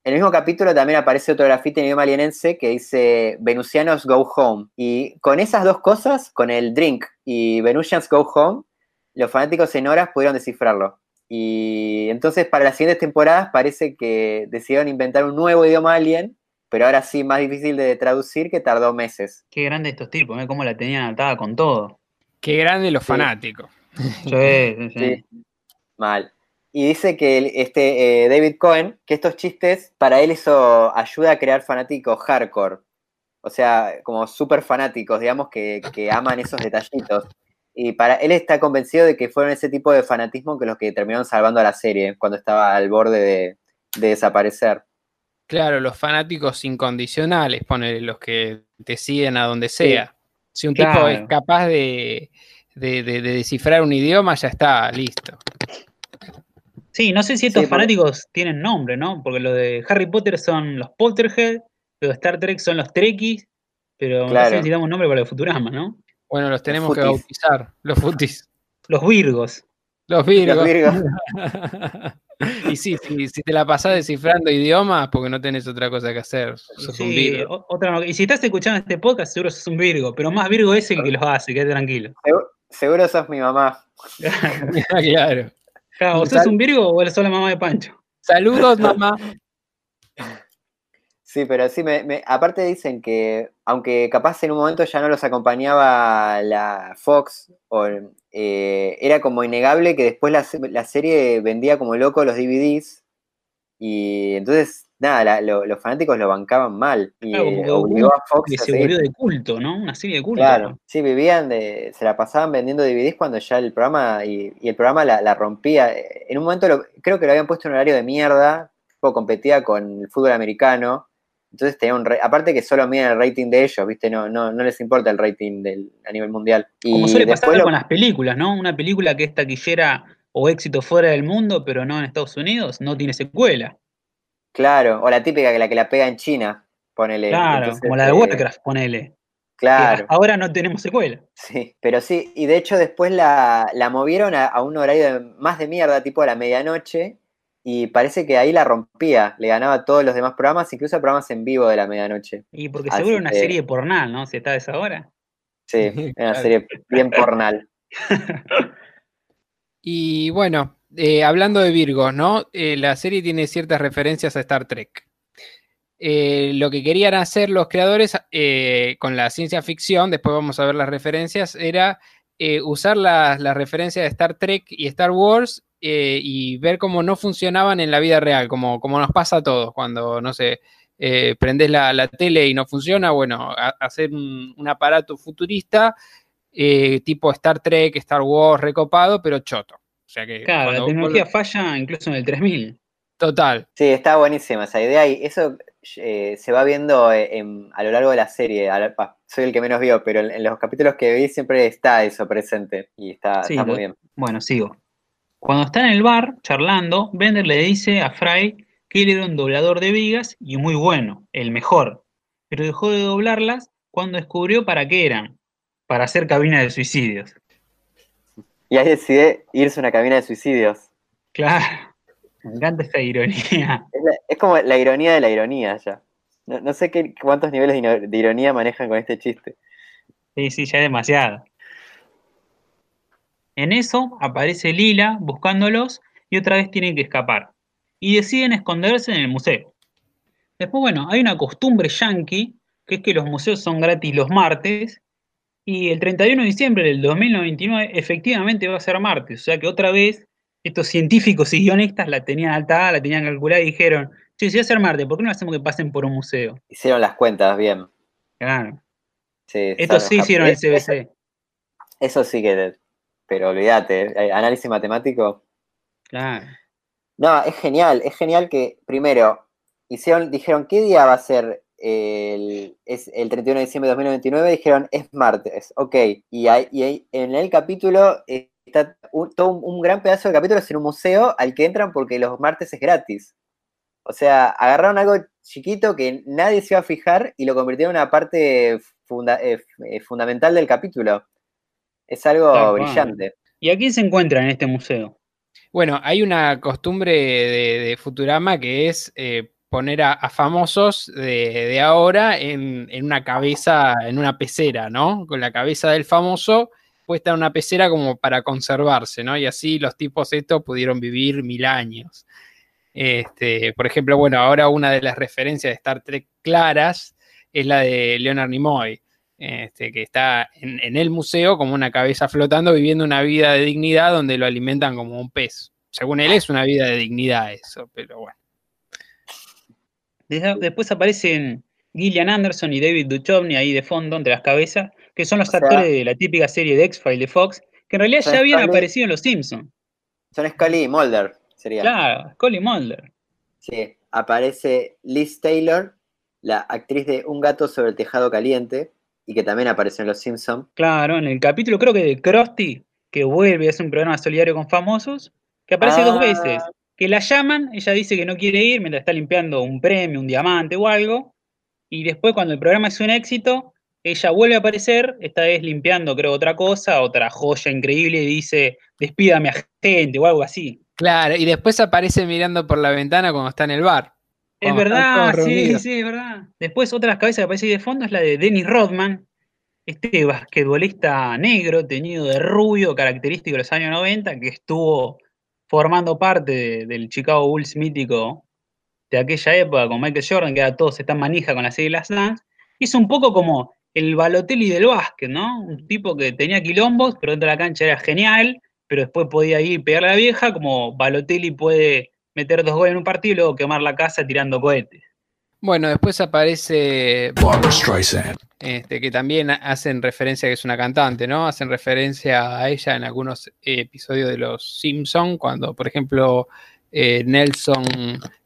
en el mismo capítulo también aparece otro grafite en idioma alienense que dice Venusianos Go Home. Y con esas dos cosas, con el drink y Venusians Go Home, los fanáticos en horas pudieron descifrarlo. Y entonces para las siguientes temporadas parece que decidieron inventar un nuevo idioma alien pero ahora sí más difícil de traducir que tardó meses. Qué grande estos tipos, ¿eh? cómo la tenían atada con todo. Qué grande los fanáticos. Sí, sí, Mal. Y dice que este eh, David Cohen, que estos chistes, para él eso ayuda a crear fanáticos hardcore. O sea, como súper fanáticos, digamos, que, aman esos detallitos. Y para él está convencido de que fueron ese tipo de fanatismo que los que terminaron salvando a la serie cuando estaba al borde de desaparecer. Claro, los fanáticos incondicionales, ponele los que te siguen a donde sea. Si un tipo es capaz de- de descifrar un idioma, ya está, listo. Sí, no sé si estos Sí, porque- fanáticos tienen nombre, ¿no? Porque lo de Harry Potter son los Potterhead, los de Star Trek son los Trekkies, pero no sé si damos un nombre para el Futurama, ¿no? Bueno, los tenemos que bautizar, los futis, Los Virgos. los virgos. Los Virgos. *laughs* y sí, si, si te la pasás descifrando idiomas, porque no tenés otra cosa que hacer, sos un virgo. otra no- y si estás escuchando este podcast, seguro sos un Virgo, pero más Virgo es el que los hace, quédate tranquilo. Seguro, seguro sos mi mamá. *laughs* *laughs* claro. Claro, ¿o sos Sal- un Virgo o sos la mamá de Pancho? Saludos, mamá. Sí, pero sí, me, me- aparte dicen que, aunque capaz en un momento ya no los acompañaba la Fox, o, eh, era como innegable que después la, la serie vendía como loco los DVDs, y entonces, nada, la- lo- los fanáticos lo bancaban mal, y Claro, eh, obligó a Fox Que se volvió de culto, ¿no? Una serie de culto. Claro, sí, vivían de, se la pasaban vendiendo DVDs cuando ya el programa, y, y el programa la, la rompía. En un momento lo- creo que lo habían puesto en horario de mierda, tipo competía con el fútbol americano, entonces tenía un, aparte que solo miden el rating de ellos, viste, no, no, no les importa el rating del, a nivel mundial. Y Como suele pasar lo- con las películas, ¿no? Una película que es taquillera o éxito fuera del mundo, pero no en Estados Unidos, no tiene secuela. Claro, o la típica que la que la pega en China, ponele. Claro, entonces, como la de eh, Warcraft, ponele. Claro. ahora no tenemos secuela. Sí, pero sí, y de hecho después la, la movieron a, a un horario de- más de mierda, tipo a la medianoche, y parece que ahí la rompía, le ganaba a todos los demás programas, incluso a programas en vivo de la medianoche. Y porque Así seguro una que- serie pornal, ¿no? Si está a esa hora. Sí, *laughs* era una serie bien pornal. *laughs* Y bueno, eh, hablando de Virgos, ¿no? Eh, la serie tiene ciertas referencias a Star Trek. Eh, lo que querían hacer los creadores con la ciencia ficción, después vamos a ver las referencias, era usar las, referencias de Star Trek y Star Wars y ver cómo no funcionaban en la vida real, como, como nos pasa a todos, cuando, no sé, prendes la, la tele y no funciona, bueno, hacer un, aparato futurista tipo Star Trek, Star Wars, recopado, pero choto. O sea que Claro, la cuando- tecnología falla incluso en el 3000. Total. Sí, está buenísima esa idea y eso eh, se va viendo eh, en- a lo largo de la serie. La- soy el que menos vio, pero en, en los capítulos que vi siempre está eso presente y está, Sí, está lo- muy bien. Bueno, sigo. Cuando está en el bar charlando, Bender le dice a Fry que él era un doblador de vigas y muy bueno, el mejor, pero dejó de doblarlas cuando descubrió para qué eran, para hacer cabina de suicidios. Y ahí decide irse a una cabina de suicidios. Claro, me encanta esta ironía. Es, la- es como la ironía de la ironía ya. No, no sé qué, cuántos niveles de ironía manejan con este chiste. Sí, sí, ya es demasiado. En eso aparece Lila buscándolos y otra vez tienen que escapar. Y deciden esconderse en el museo. Después, bueno, hay una costumbre yankee, que es que los museos son gratis los martes, y el 31 de diciembre del 2099 efectivamente va a ser martes. O sea que otra vez estos científicos y guionistas la tenían alta, la tenían calculada y dijeron, che, si va a ser martes, ¿por qué no hacemos que pasen por un museo? Hicieron las cuentas bien. Claro. Sí, Estos sí hicieron el cap- Eso, CBC. eso sí que. Pero olvídate, eh, análisis matemático. Claro. No, es genial, es genial que primero hicieron, dijeron, ¿qué día va a ser el, es el 31 de diciembre de 2029? Dijeron, es martes, ok. Y, ahí- y ahí en el capítulo eh, está un- todo un, un gran pedazo del capítulo es en un museo al que entran porque los martes es gratis. O sea, agarraron algo chiquito que nadie se iba a fijar y lo convirtieron en una parte funda- eh, eh, fundamental del capítulo. Es algo Tal cual. brillante. ¿Y a quién se encuentra en este museo? Bueno, hay una costumbre de, de Futurama que es eh, poner a, famosos de, ahora en, en una cabeza, en una pecera, ¿no? Con la cabeza del famoso puesta en una pecera como para conservarse, ¿no? Y así los tipos estos pudieron vivir mil años. Este, por ejemplo, bueno, ahora una de las referencias de Star Trek claras es la de Leonard Nimoy, este, que está en, en el museo como una cabeza flotando, viviendo una vida de dignidad donde lo alimentan como un pez. Según él es una vida de dignidad eso, pero bueno. Después aparecen Gillian Anderson y David Duchovny ahí de fondo, entre las cabezas, que son los O sea- actores de la típica serie de X-Files de Fox, que en realidad ya habían Scully- aparecido en Los Simpsons. Son Scully y Mulder, sería. Claro, Scully y Mulder. Sí. aparece Liz Taylor, la actriz de Un gato sobre el tejado caliente, y que también apareció en Los Simpsons. Claro, en el capítulo creo que de Krusty, que vuelve, es un programa solidario con famosos, que aparece dos Ah. veces. Que la llaman, ella dice que no quiere ir mientras está limpiando un premio, un diamante o algo. Y después, cuando el programa es un éxito, ella vuelve a aparecer, esta vez limpiando, creo, otra cosa, otra joya increíble, y dice: Despídame a gente o algo así. Claro, y después aparece mirando por la ventana cuando está en el bar. Es verdad, sí, sí, es verdad. Después, otra de las cabezas que aparece ahí de fondo es la de Dennis Rodman, este basquetbolista negro, teñido de rubio, característico de los años 90, que estuvo formando parte de- del Chicago Bulls mítico de aquella época con Michael Jordan, que ahora todos están manija con la serie Last Dance. Hizo un poco como el Balotelli del básquet, ¿no? Un tipo que tenía quilombos, pero dentro de la cancha era genial, pero después podía ir y pegarle a la vieja, como Balotelli puede meter dos goles en un partido y luego quemar la casa tirando cohetes. Bueno, después aparece Barbara Streisand. este, que también hacen referencia que es una cantante, ¿no? Hacen referencia a ella en algunos episodios de Los Simpson, cuando, por ejemplo, eh, Nelson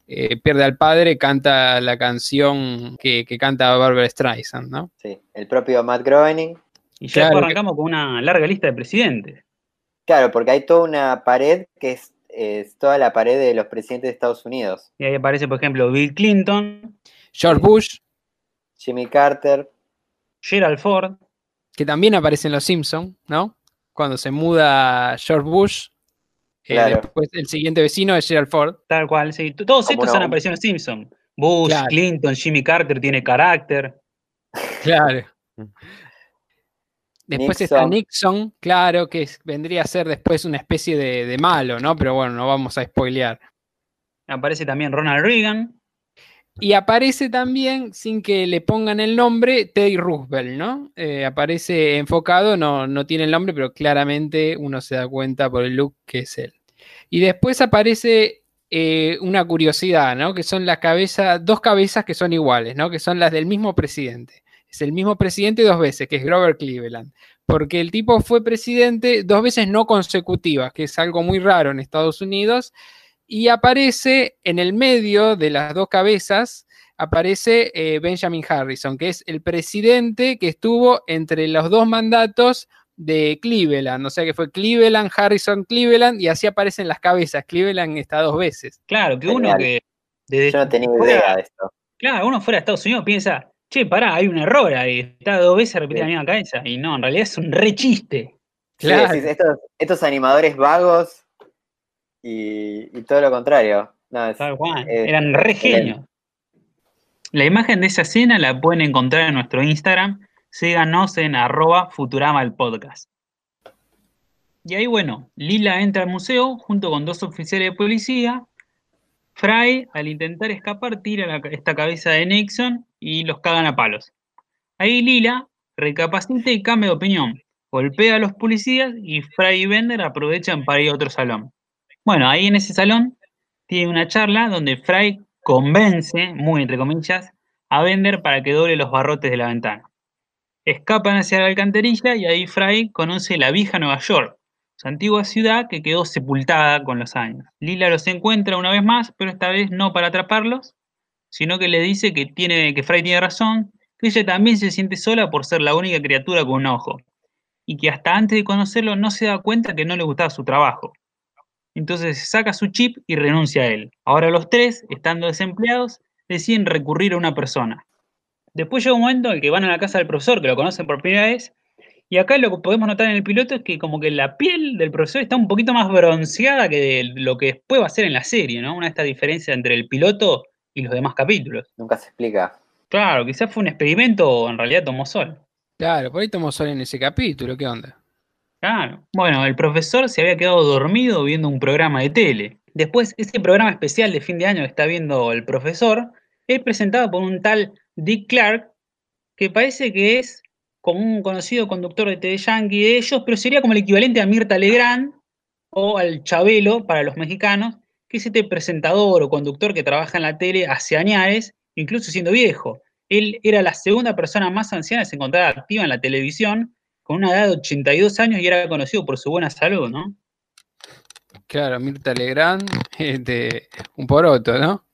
eh, pierde al padre, canta la canción que, que canta Barbara Streisand, ¿no? Sí, el propio Matt Groening. Y ya Claro, después que- arrancamos con una larga lista de presidentes. Claro, porque hay toda una pared que es, es toda la pared de los presidentes de Estados Unidos. Y ahí aparece, por ejemplo, Bill Clinton, George Bush, Jimmy Carter, Gerald Ford, que también aparece en Los Simpson, ¿no? Cuando se muda George Bush, eh, Claro. después el siguiente vecino es Gerald Ford. tal cual. Sí. Todos estos han aparecido en los Simpsons. Bush, Claro. Clinton, Jimmy Carter tiene carácter. Claro. *laughs* Después está Nixon. Claro, que vendría a ser después una especie de, de malo, ¿no? Pero bueno, no vamos a spoilear. Aparece también Ronald Reagan. Y aparece también, sin que le pongan el nombre, Teddy Roosevelt, ¿no? Eh, aparece enfocado, no, no tiene el nombre, pero claramente uno se da cuenta por el look que es él. Y después aparece eh, una curiosidad, ¿no? Que son las cabezas, dos cabezas que son iguales, ¿no? Que son las del mismo presidente. Es el mismo presidente dos veces, que es Grover Cleveland. Porque el tipo fue presidente dos veces no consecutivas, que es algo muy raro en Estados Unidos y aparece en el medio de las dos cabezas, aparece eh, Benjamin Harrison, que es el presidente que estuvo entre los dos mandatos de Cleveland, o sea que fue Cleveland, Harrison, Cleveland, y así aparecen las cabezas. Cleveland está dos veces. Claro, que uno Genial. que. desde yo no tenía fuera- idea de esto. Claro, uno fuera de Estados Unidos piensa, che, pará, hay un error ahí. Está dos veces repetida Sí. la misma cabeza. Y no, en realidad es un re chiste. Sí, Claro. estos, estos animadores vagos y, y todo lo contrario. No, es- Tal cual. Eran re genios. La imagen de esa escena la pueden encontrar en nuestro Instagram. Síganos en arroba Futurama el podcast. Y ahí, bueno, Lila entra al museo junto con dos oficiales de policía. Fry, al intentar escapar, tira esta cabeza de Nixon y los cagan a palos. Ahí Lila recapacita y cambia de opinión. Golpea a los policías y Fry y Bender aprovechan para ir a otro salón. Bueno, ahí en ese salón tiene una charla donde Fry convence, muy entre comillas, a Bender para que doble los barrotes de la ventana. Escapan hacia la alcantarilla y ahí Fry conoce la vieja Nueva York, su antigua ciudad que quedó sepultada con los años. Lila los encuentra una vez más, pero esta vez no para atraparlos, sino que le dice que, tiene, que Fry tiene razón, que ella también se siente sola por ser la única criatura con un ojo, y que hasta antes de conocerlo no se da cuenta que no le gustaba su trabajo. Entonces saca su chip y renuncia a él. Ahora los tres, estando desempleados, deciden recurrir a una persona. Después llega un momento en el que van a la casa del profesor, que lo conocen por primera vez, y acá lo que podemos notar en el piloto es que como que la piel del profesor está un poquito más bronceada que de lo que después va a ser en la serie, ¿no? Una de estas diferencias entre el piloto y los demás capítulos. Nunca se explica. Claro, quizás fue un experimento o en realidad tomó sol. Claro, por ahí tomó sol en ese capítulo, ¿qué onda? Claro. Bueno, el profesor se había quedado dormido viendo un programa de tele. Después, ese programa especial de fin de año que está viendo el profesor es presentado por un tal Dick Clark, que parece que es como un conocido conductor de TV Yankee de ellos, pero sería como el equivalente a Mirta Legrand o al Chabelo para los mexicanos, que es este presentador o conductor que trabaja en la tele hace años, incluso siendo viejo. Él era la segunda persona más anciana que se encontraba activa en la televisión, con una edad de 82 años y era conocido por su buena salud, ¿no? Claro, Mirta Legrand, este, un poroto, ¿no?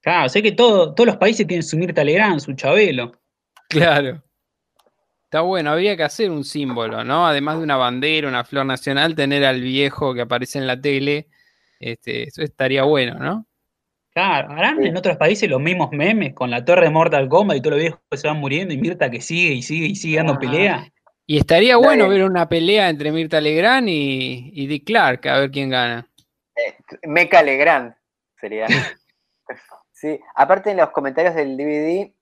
Claro, sé que todo, todos los países tienen su Mirta Legrand, su Chabelo. Claro. Está bueno, había que hacer un símbolo, ¿no? Además de una bandera, una flor nacional, tener al viejo que aparece en la tele. Este, eso estaría bueno, ¿no? Claro, harán en otros países los mismos memes con la torre de Mortal Kombat y todos los viejos que se van muriendo y Mirta que sigue y sigue y sigue dando Ah. pelea. Y estaría bueno ver una pelea entre Mirta Legrand y, y Dick Clark, a ver quién gana. Meca Legrand sería. *laughs* sí, aparte en los comentarios del DVD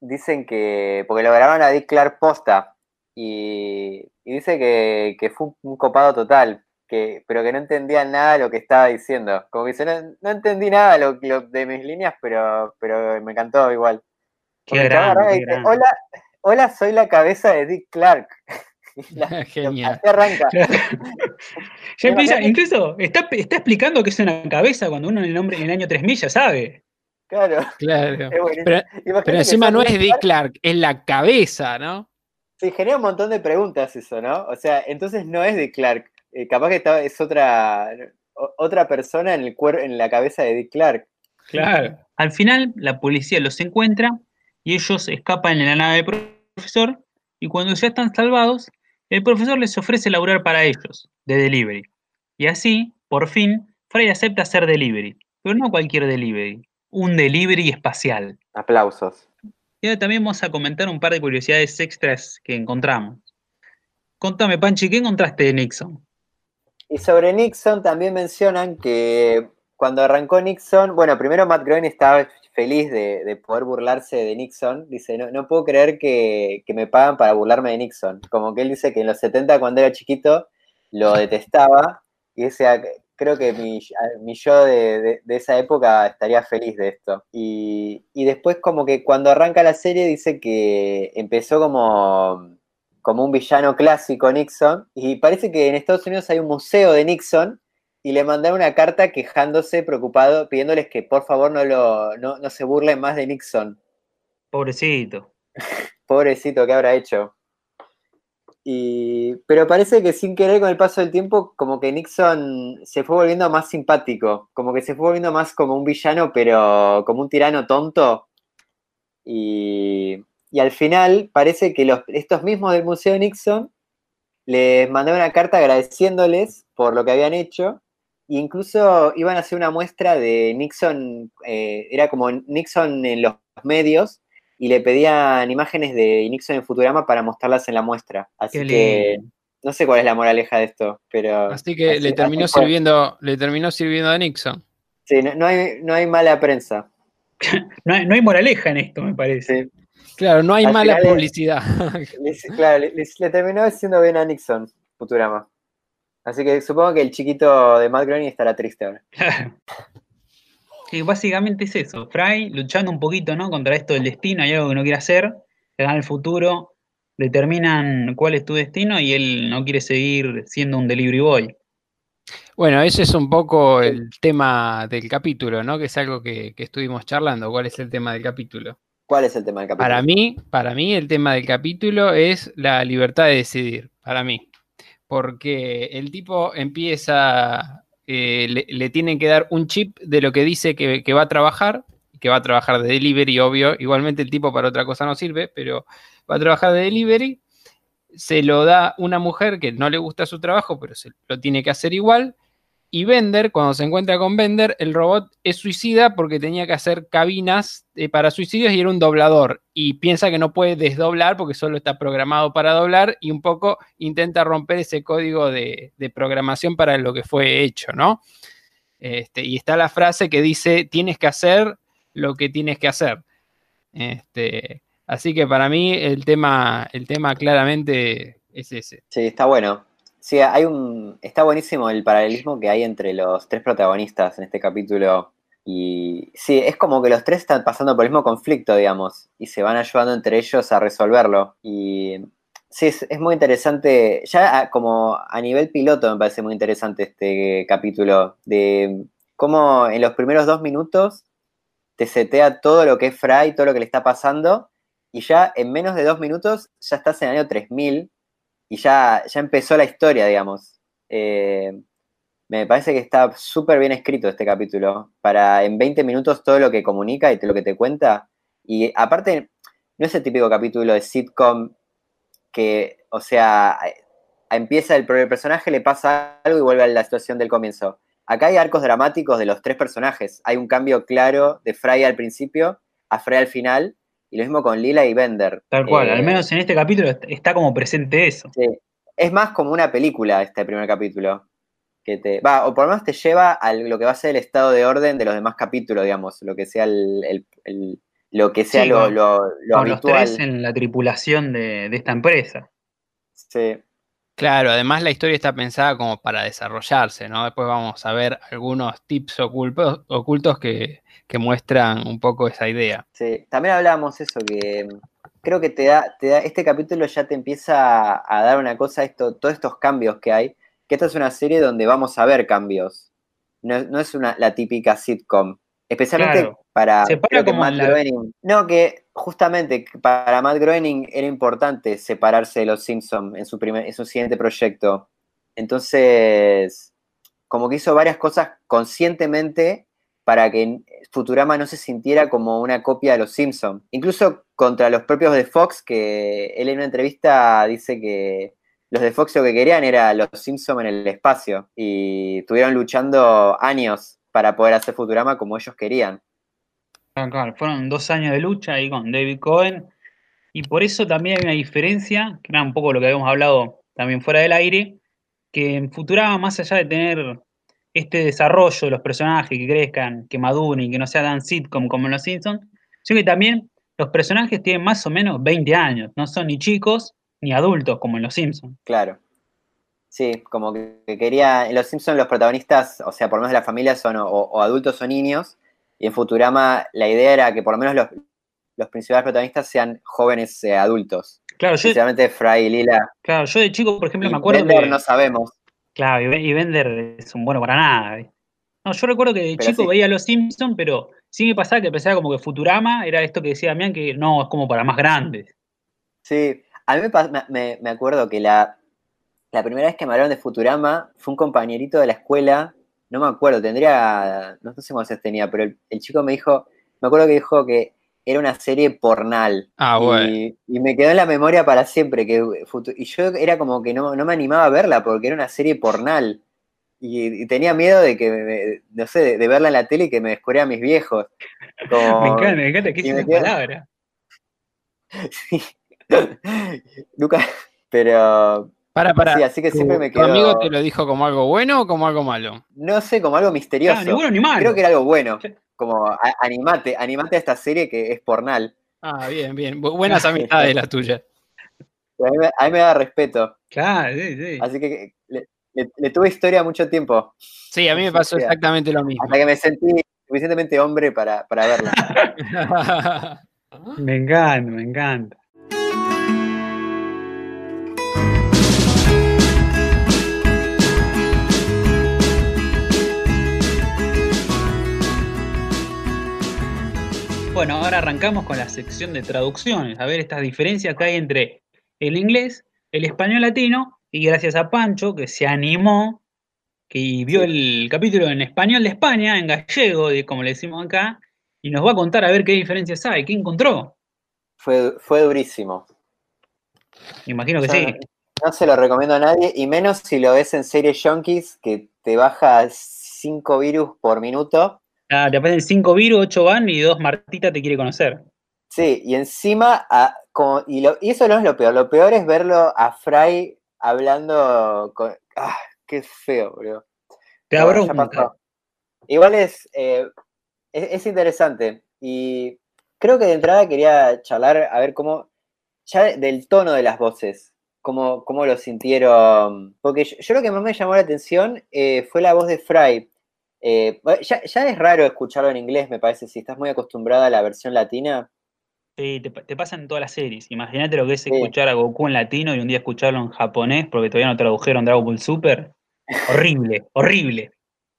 dicen que, porque lo grabaron a Dick Clark posta, y, y dice que, que fue un, copado total, que, pero que no entendía nada de lo que estaba diciendo. Como que dice, no, no entendí nada lo, lo de mis líneas, pero, pero me encantó igual. Qué grande, qué dice, grande. hola, hola, soy la cabeza de Dick Clark. *laughs* *laughs* La- *laughs* Genial. así arranca. Ya empieza, Imagínate- incluso está, está explicando que es una cabeza cuando uno en el, nombre, en el año 3000 ya sabe. Claro. Claro. Pero, pero encima no es Dick Clark. Es la cabeza, ¿no? Sí, genera un montón de preguntas eso, ¿no? O sea, entonces no es Dick Clark. Eh, capaz que está- es otra, otra persona en, el cuer- en la cabeza de Dick Clark. Claro. Al final, la policía los encuentra y ellos escapan en la nave del profesor. Y cuando ya están salvados, el profesor les ofrece laburar para ellos, de delivery. Y así, por fin, Fry acepta hacer delivery. Pero no cualquier delivery, un delivery espacial. Aplausos. Y ahora también vamos a comentar un par de curiosidades extras que encontramos. Contame, Panchi, ¿qué encontraste de Nixon? Y sobre Nixon también mencionan que cuando arrancó Nixon, bueno, primero Matt Groening estaba feliz de, de poder burlarse de Nixon. Dice, no, no puedo creer que, que me pagan para burlarme de Nixon. Como que él dice que en los 70 cuando era chiquito lo detestaba y decía, creo que mi, mi yo de, de- de esa época estaría feliz de esto. Y, y después como que cuando arranca la serie dice que empezó como, como un villano clásico Nixon y parece que en Estados Unidos hay un museo de Nixon y le mandaron una carta quejándose, preocupado, pidiéndoles que por favor no, lo, no, no se burlen más de Nixon. Pobrecito. *laughs* Pobrecito, ¿qué habrá hecho? Y, pero parece que sin querer con el paso del tiempo, como que Nixon se fue volviendo más simpático, como que se fue volviendo más como un villano, pero como un tirano tonto. Y, y al final parece que estos mismos del Museo Nixon les mandaron una carta agradeciéndoles por lo que habían hecho. E incluso iban a hacer una muestra de Nixon, eh, era como Nixon en los medios, y le pedían imágenes de Nixon en Futurama para mostrarlas en la muestra. Así Qué que lindo. no sé cuál es la moraleja de esto, pero. Así que así- le terminó así fue. sirviendo, le terminó sirviendo a Nixon. Sí, no, no hay, no hay mala prensa. *laughs* No hay, no hay moraleja en esto, me parece. Sí. Claro, no hay Al mala final publicidad. *laughs* Le claro, le terminó haciendo bien a Nixon, Futurama. Así que supongo que el chiquito de Matt Groening estará triste ahora. *laughs* Sí, básicamente es eso. Fry luchando un poquito, ¿no? Contra esto del destino, hay algo que no quiere hacer. Le dan el futuro, determinan cuál es tu destino y él no quiere seguir siendo un delivery boy. Bueno, ese es un poco el tema del capítulo, ¿no? Que es algo que, que estuvimos charlando. ¿Cuál es el tema del capítulo? ¿Cuál es el tema del capítulo? Para mí, para mí el tema del capítulo es la libertad de decidir, para mí. Porque el tipo empieza, eh, le, tienen que dar un chip de lo que dice que, que va a trabajar, que va a trabajar de delivery, obvio. Igualmente el tipo para otra cosa no sirve, pero va a trabajar de delivery. Se lo da una mujer que no le gusta su trabajo, pero se lo tiene que hacer igual. Y Bender, cuando se encuentra con Bender, el robot es suicida porque tenía que hacer cabinas eh, para suicidios y era un doblador. Y piensa que no puede desdoblar porque solo está programado para doblar y un poco intenta romper ese código de, programación para lo que fue hecho, ¿no? Este, y está la frase que dice, tienes que hacer lo que tienes que hacer. Este, así que para mí el tema, el tema claramente es ese. Sí, está bueno. Sí, hay un. Está buenísimo el paralelismo que hay entre los tres protagonistas en este capítulo. Y sí, es como que los tres están pasando por el mismo conflicto, digamos, y se van ayudando entre ellos a resolverlo. Y sí, es, muy interesante. Ya como a nivel piloto me parece muy interesante este capítulo. De cómo en los primeros dos minutos te setea todo lo que es Fry, todo lo que le está pasando. Y ya en menos de dos minutos ya estás en el año 3000 y ya, ya empezó la historia, digamos. Eh, Me parece que está súper bien escrito este capítulo. Para en 20 minutos todo lo que comunica y lo que te cuenta. Y aparte, no es el típico capítulo de sitcom que, o sea, empieza el, el personaje, le pasa algo y vuelve a la situación del comienzo. Acá hay arcos dramáticos de los tres personajes. Hay un cambio claro de Fry al principio a Fry al final. Y lo mismo con Lila y Bender. Tal cual, al eh, menos en este capítulo está como presente eso. Sí. Es más como una película este primer capítulo. Que te, va, o por lo menos te lleva a lo que va a ser el estado de orden de los demás capítulos, digamos, lo que sea el, lo que sea lo, lo, Los tres en la tripulación de, de esta empresa. Sí. Claro, además la historia está pensada como para desarrollarse, ¿no? Después vamos a ver algunos tips ocultos, ocultos que, muestran un poco esa idea. Sí, también hablábamos eso, que creo que te da, te da, este capítulo ya te empieza a, dar una cosa, esto, todos estos cambios que hay, que esta es una serie donde vamos a ver cambios. No, es una, la típica sitcom. Especialmente para, Groening. No, que justamente para Matt Groening era importante separarse de los Simpsons en su, primer, en su siguiente proyecto. Entonces, como que hizo varias cosas conscientemente para que Futurama no se sintiera como una copia de los Simpsons. Incluso contra los propios de Fox, que él en una entrevista dice que los de Fox lo que querían era los Simpsons en el espacio y estuvieron luchando años para poder hacer Futurama como ellos querían. Claro, fueron dos años de lucha ahí con David Cohen. Y por eso también hay una diferencia, que era un poco lo que habíamos hablado también fuera del aire, que en Futurama, más allá de tener este desarrollo de los personajes que crezcan, que maduren, que no sea tan sitcom como en Los Simpsons, sino que también los personajes tienen más o menos 20 años, no son ni chicos ni adultos como en Los Simpsons. Claro. Sí, como que quería. En Los Simpsons los protagonistas, o sea, por lo menos de la familia, son o, adultos o niños. Y en Futurama la idea era que por lo menos los, principales protagonistas sean jóvenes eh, adultos. Claro, yo. Especialmente Fry y Lila. Claro, yo de chico, por ejemplo, me acuerdo. Bender no sabemos. Claro, y Bender es un bueno para nada. No, yo recuerdo que de chico veía Los Simpsons, pero sí me pasaba que pensaba como que Futurama era esto que decía Damián, que no, es como para más grandes. Sí, a mí me, me acuerdo que la, la primera vez que me hablaron de Futurama fue un compañerito de la escuela, no me acuerdo, tendría, no sé cuántos tenía, pero el, chico me dijo, me acuerdo que dijo que era una serie pornal. Ah, bueno. Y, me quedó en la memoria para siempre. Que, y yo era como que no, me animaba a verla porque era una serie pornal. Y, tenía miedo de que, no sé, de, verla en la tele y que me descubriera mis viejos. *laughs* me encanta, me encanta que es palabra. *laughs* sí. *laughs* Lucas, pero para, para. Sí, así que siempre me quedo... ¿Tu amigo te lo dijo como algo bueno o como algo malo? No sé, como algo misterioso. ni bueno ni malo. Creo que era algo bueno. Como, animate, animate a esta serie que es pornal. Ah, bien, bien. Buenas amistades las tuyas. *laughs* A mí, me da respeto. Claro, sí, sí. Así que le, tuve historia mucho tiempo. Sí, a mí me pasó exactamente lo mismo. Hasta que me sentí suficientemente hombre para, para verla. *laughs* me encanta, me encanta. Bueno, ahora arrancamos con la sección de traducciones, a ver estas diferencias que hay entre el inglés, el español latino, y gracias a Pancho, que se animó, que vio el capítulo en español de España, en gallego, como le decimos acá, y nos va a contar a ver qué diferencias hay, qué encontró. Fue, fue durísimo. Imagino que sí. No, se lo recomiendo a nadie, y menos si lo ves en series Junkies, que te baja 5 virus por minuto Ah, te aparecen cinco virus, ocho van y dos Martita te quiere conocer. Sí, y encima, como, y, eso no es lo peor, lo peor es verlo a Fry hablando con... ¡Ah, qué feo, bro! Te abro un Igual eh, es, es, interesante y creo que de entrada quería charlar a ver cómo, ya del tono de las voces, cómo, cómo lo sintieron, porque yo, lo que más me llamó la atención eh, fue la voz de Fry, eh, ya, es raro escucharlo en inglés, me parece, si estás muy acostumbrada a la versión latina. Sí, te, pasa en todas las series. Imagínate lo que es escuchar a Goku en latino y un día escucharlo en japonés porque todavía no tradujeron Dragon Ball Super. horrible, *laughs* horrible.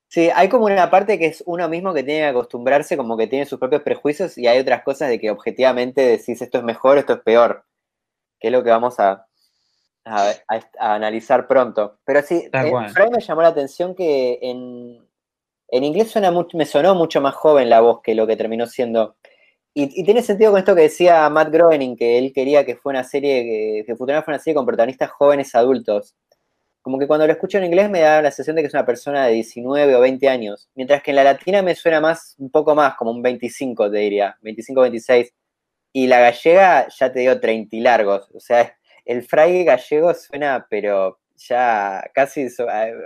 Sí, hay como una parte que es uno mismo que tiene que acostumbrarse, como que tiene sus propios prejuicios, y hay otras cosas de que objetivamente decís esto es mejor, esto es peor. Que es lo que vamos a, a, analizar pronto. Pero sí, eh, me llamó la atención que en, inglés suena mucho, me sonó mucho más joven la voz que lo que terminó siendo. Y, tiene sentido con esto que decía Matt Groening, que él quería que fue una serie, que, que Futurama fue una serie con protagonistas jóvenes adultos. Como que cuando lo escucho en inglés me da la sensación de que es una persona de 19 o 20 años, mientras que en la latina me suena más, un poco más, como un 25 te diría, 25, 26. Y la gallega ya te digo 30 y largos, o sea, el fraile gallego suena, pero ya casi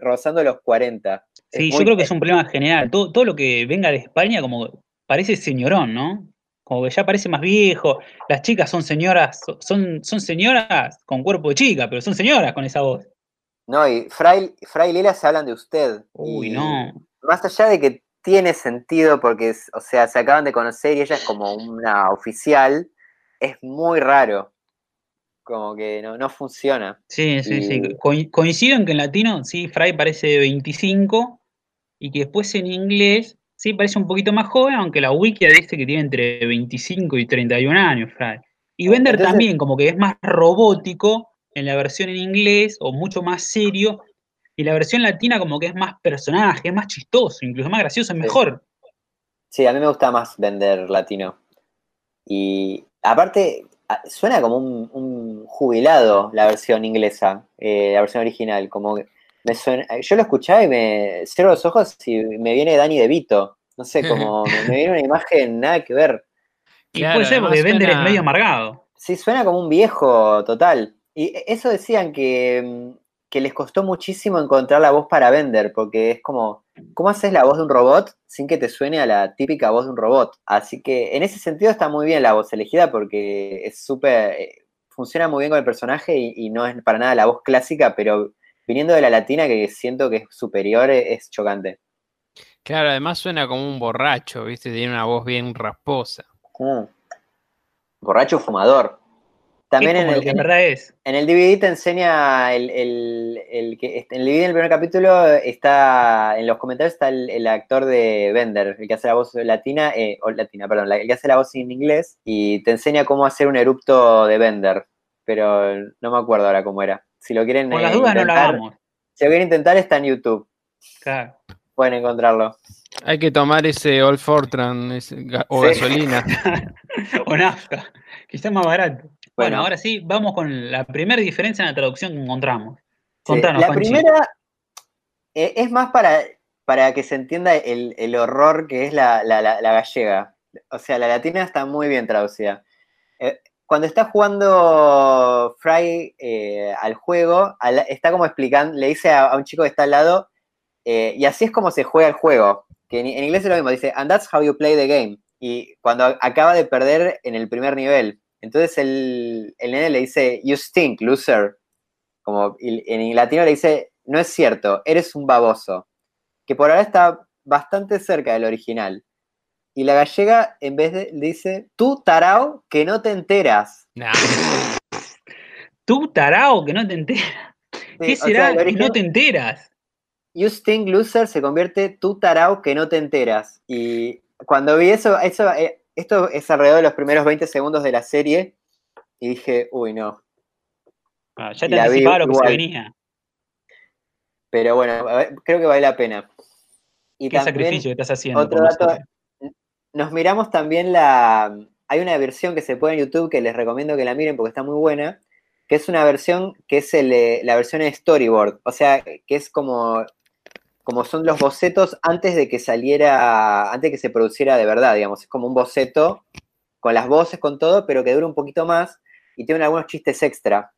rozando los 40. Sí, yo creo que es un problema general. Todo, todo lo que venga de España como parece señorón, ¿no? Como que ya parece más viejo. Las chicas son señoras, son, son señoras con cuerpo de chica, pero son señoras con esa voz. No, y Fray, Fray Lila se hablan de usted. Uy, no. Más allá de que tiene sentido porque, o sea, se acaban de conocer y ella es como una oficial, es muy raro como que no, no funciona. Sí, sí, sí. coincido en que en latino, sí, Fry parece de 25 y que después en inglés, sí, parece un poquito más joven, aunque la wiki dice que tiene entre 25 y 31 años, Fry. Y Bender también, como que es más robótico en la versión en inglés, o mucho más serio, y la versión latina como que es más personaje, es más chistoso, incluso más gracioso, es mejor. Sí, a mí me gusta más Bender latino. Y aparte, suena como un, jubilado la versión inglesa, eh, la versión original, como me suena, yo lo escuchaba y me cierro los ojos y me viene Danny DeVito, no sé, como *laughs* me, viene una imagen nada que ver. Y puede ser porque Bender es medio amargado. Sí, suena como un viejo total. Y eso decían que, que les costó muchísimo encontrar la voz para Bender, porque es como, ¿Cómo haces la voz de un robot sin que te suene a la típica voz de un robot? Así que en ese sentido está muy bien la voz elegida porque es súper. Eh, funciona muy bien con el personaje y, no es para nada la voz clásica, pero viniendo de la latina que siento que es superior, eh, es chocante. Claro, además suena como un borracho, ¿viste? Tiene una voz bien rasposa. Mm. Borracho fumador. También en el, verdad es. En el DVD te enseña el, el, que en el DVD del primer capítulo está en los comentarios está el, actor de Bender, el que hace la voz latina, eh, o latina, perdón, el que hace la voz en inglés y te enseña cómo hacer un erupto de Bender, pero no me acuerdo ahora cómo era. Si lo quieren Por las dudas no lo hagamos. Si lo quieren intentar está en YouTube. Claro. Pueden encontrarlo. Hay que tomar ese Old Fortran o gasolina. *laughs* o nafta, que está más barato. Bueno, ahora sí, vamos con la primera diferencia en la traducción que encontramos. Contanos, la primera eh, es más para, para que se entienda el, horror que es la, gallega. O sea, la latina está muy bien traducida. Eh, cuando está jugando Fry eh, al juego, está como explicando, le dice a, un chico que está al lado, y así es como se juega el juego. Que en, en, inglés es lo mismo, dice, and that's how you play the game. Y cuando acaba de perder en el primer nivel, entonces el, el nene le dice, you stink, loser. Como en latino le dice, no es cierto, eres un baboso. Que por ahora está bastante cerca del original. Y la gallega, en vez de, le dice, tú tarao, que no te enteras. Tú tarao, que no te enteras. ¿Qué será que no te enteras? You stink loser se convierte tú tarao que no te enteras. Y cuando vi eso, eso eh, esto es alrededor de los primeros 20 segundos de la serie y dije, uy, no. Ah, ya te anticipaba lo que se venía. Pero bueno, creo que vale la pena. Y ¿Qué sacrificio estás haciendo? Otro dato, nos miramos también la... Hay una versión que se puede en YouTube que les recomiendo que la miren porque está muy buena, que es una versión que es eh, la versión en storyboard, o sea, que es como como son los bocetos antes de que saliera, antes de que se produciera de verdad, digamos. Es como un boceto con las voces, con todo, pero que dura un poquito más y tiene algunos chistes extra.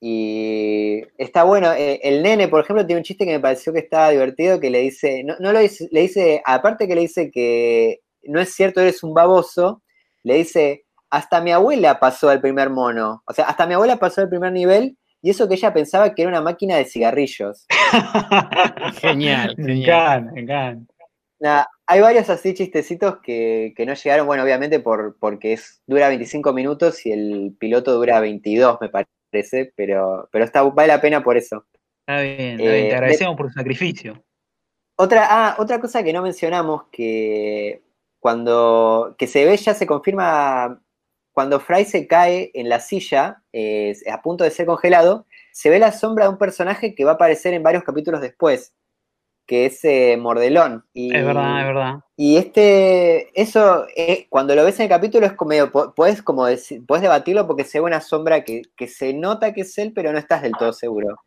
Y está bueno. Eh, el nene, por ejemplo, tiene un chiste que me pareció que estaba divertido, que le dice, no, no lo dice, le dice, aparte que le dice que no es cierto, eres un baboso, le dice, hasta mi abuela pasó al primer mono. O sea, hasta mi abuela pasó al primer nivel y eso que ella pensaba que era una máquina de cigarrillos. *laughs* genial, Me encanta, me encanta. hay varios así chistecitos que, no llegaron, bueno, obviamente por, porque es, dura 25 minutos y el piloto dura 22, me parece, pero, pero está, vale la pena por eso. Está bien, te eh, agradecemos por tu sacrificio. Otra, ah, otra cosa que no mencionamos, que cuando que se ve ya se confirma cuando Fry se cae en la silla, eh, a punto de ser congelado, se ve la sombra de un personaje que va a aparecer en varios capítulos después, que es eh, Mordelón. Y, es verdad, es verdad. Y este, eso, eh, cuando lo ves en el capítulo es como, medio, puedes como decir, puedes debatirlo porque se ve una sombra que, que se nota que es él, pero no estás del todo seguro.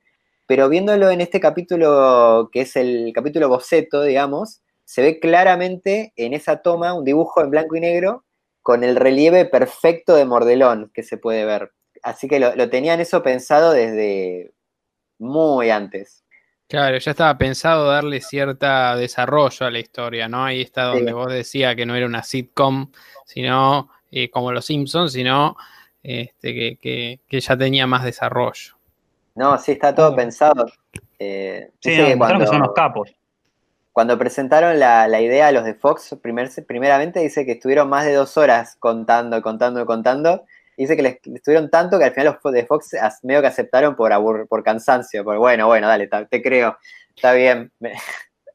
Pero viéndolo en este capítulo, que es el capítulo boceto, digamos, se ve claramente en esa toma un dibujo en blanco y negro con el relieve perfecto de Mordelón que se puede ver. Así que lo, tenían eso pensado desde muy antes. Claro, ya estaba pensado darle cierto desarrollo a la historia, ¿no? Ahí está donde vos decías que no era una sitcom, sino eh, como los Simpsons, sino este, que, ya tenía más desarrollo. No, sí, está todo pensado. Eh, sí, cuando, son los capos. Cuando presentaron la, idea a los de Fox, primer, primeramente dice que estuvieron más de dos horas contando, contando, contando. Dice que les, estuvieron tanto que al final los de Fox medio que aceptaron por, por cansancio. Por bueno, bueno, dale, te creo. Está bien. *laughs*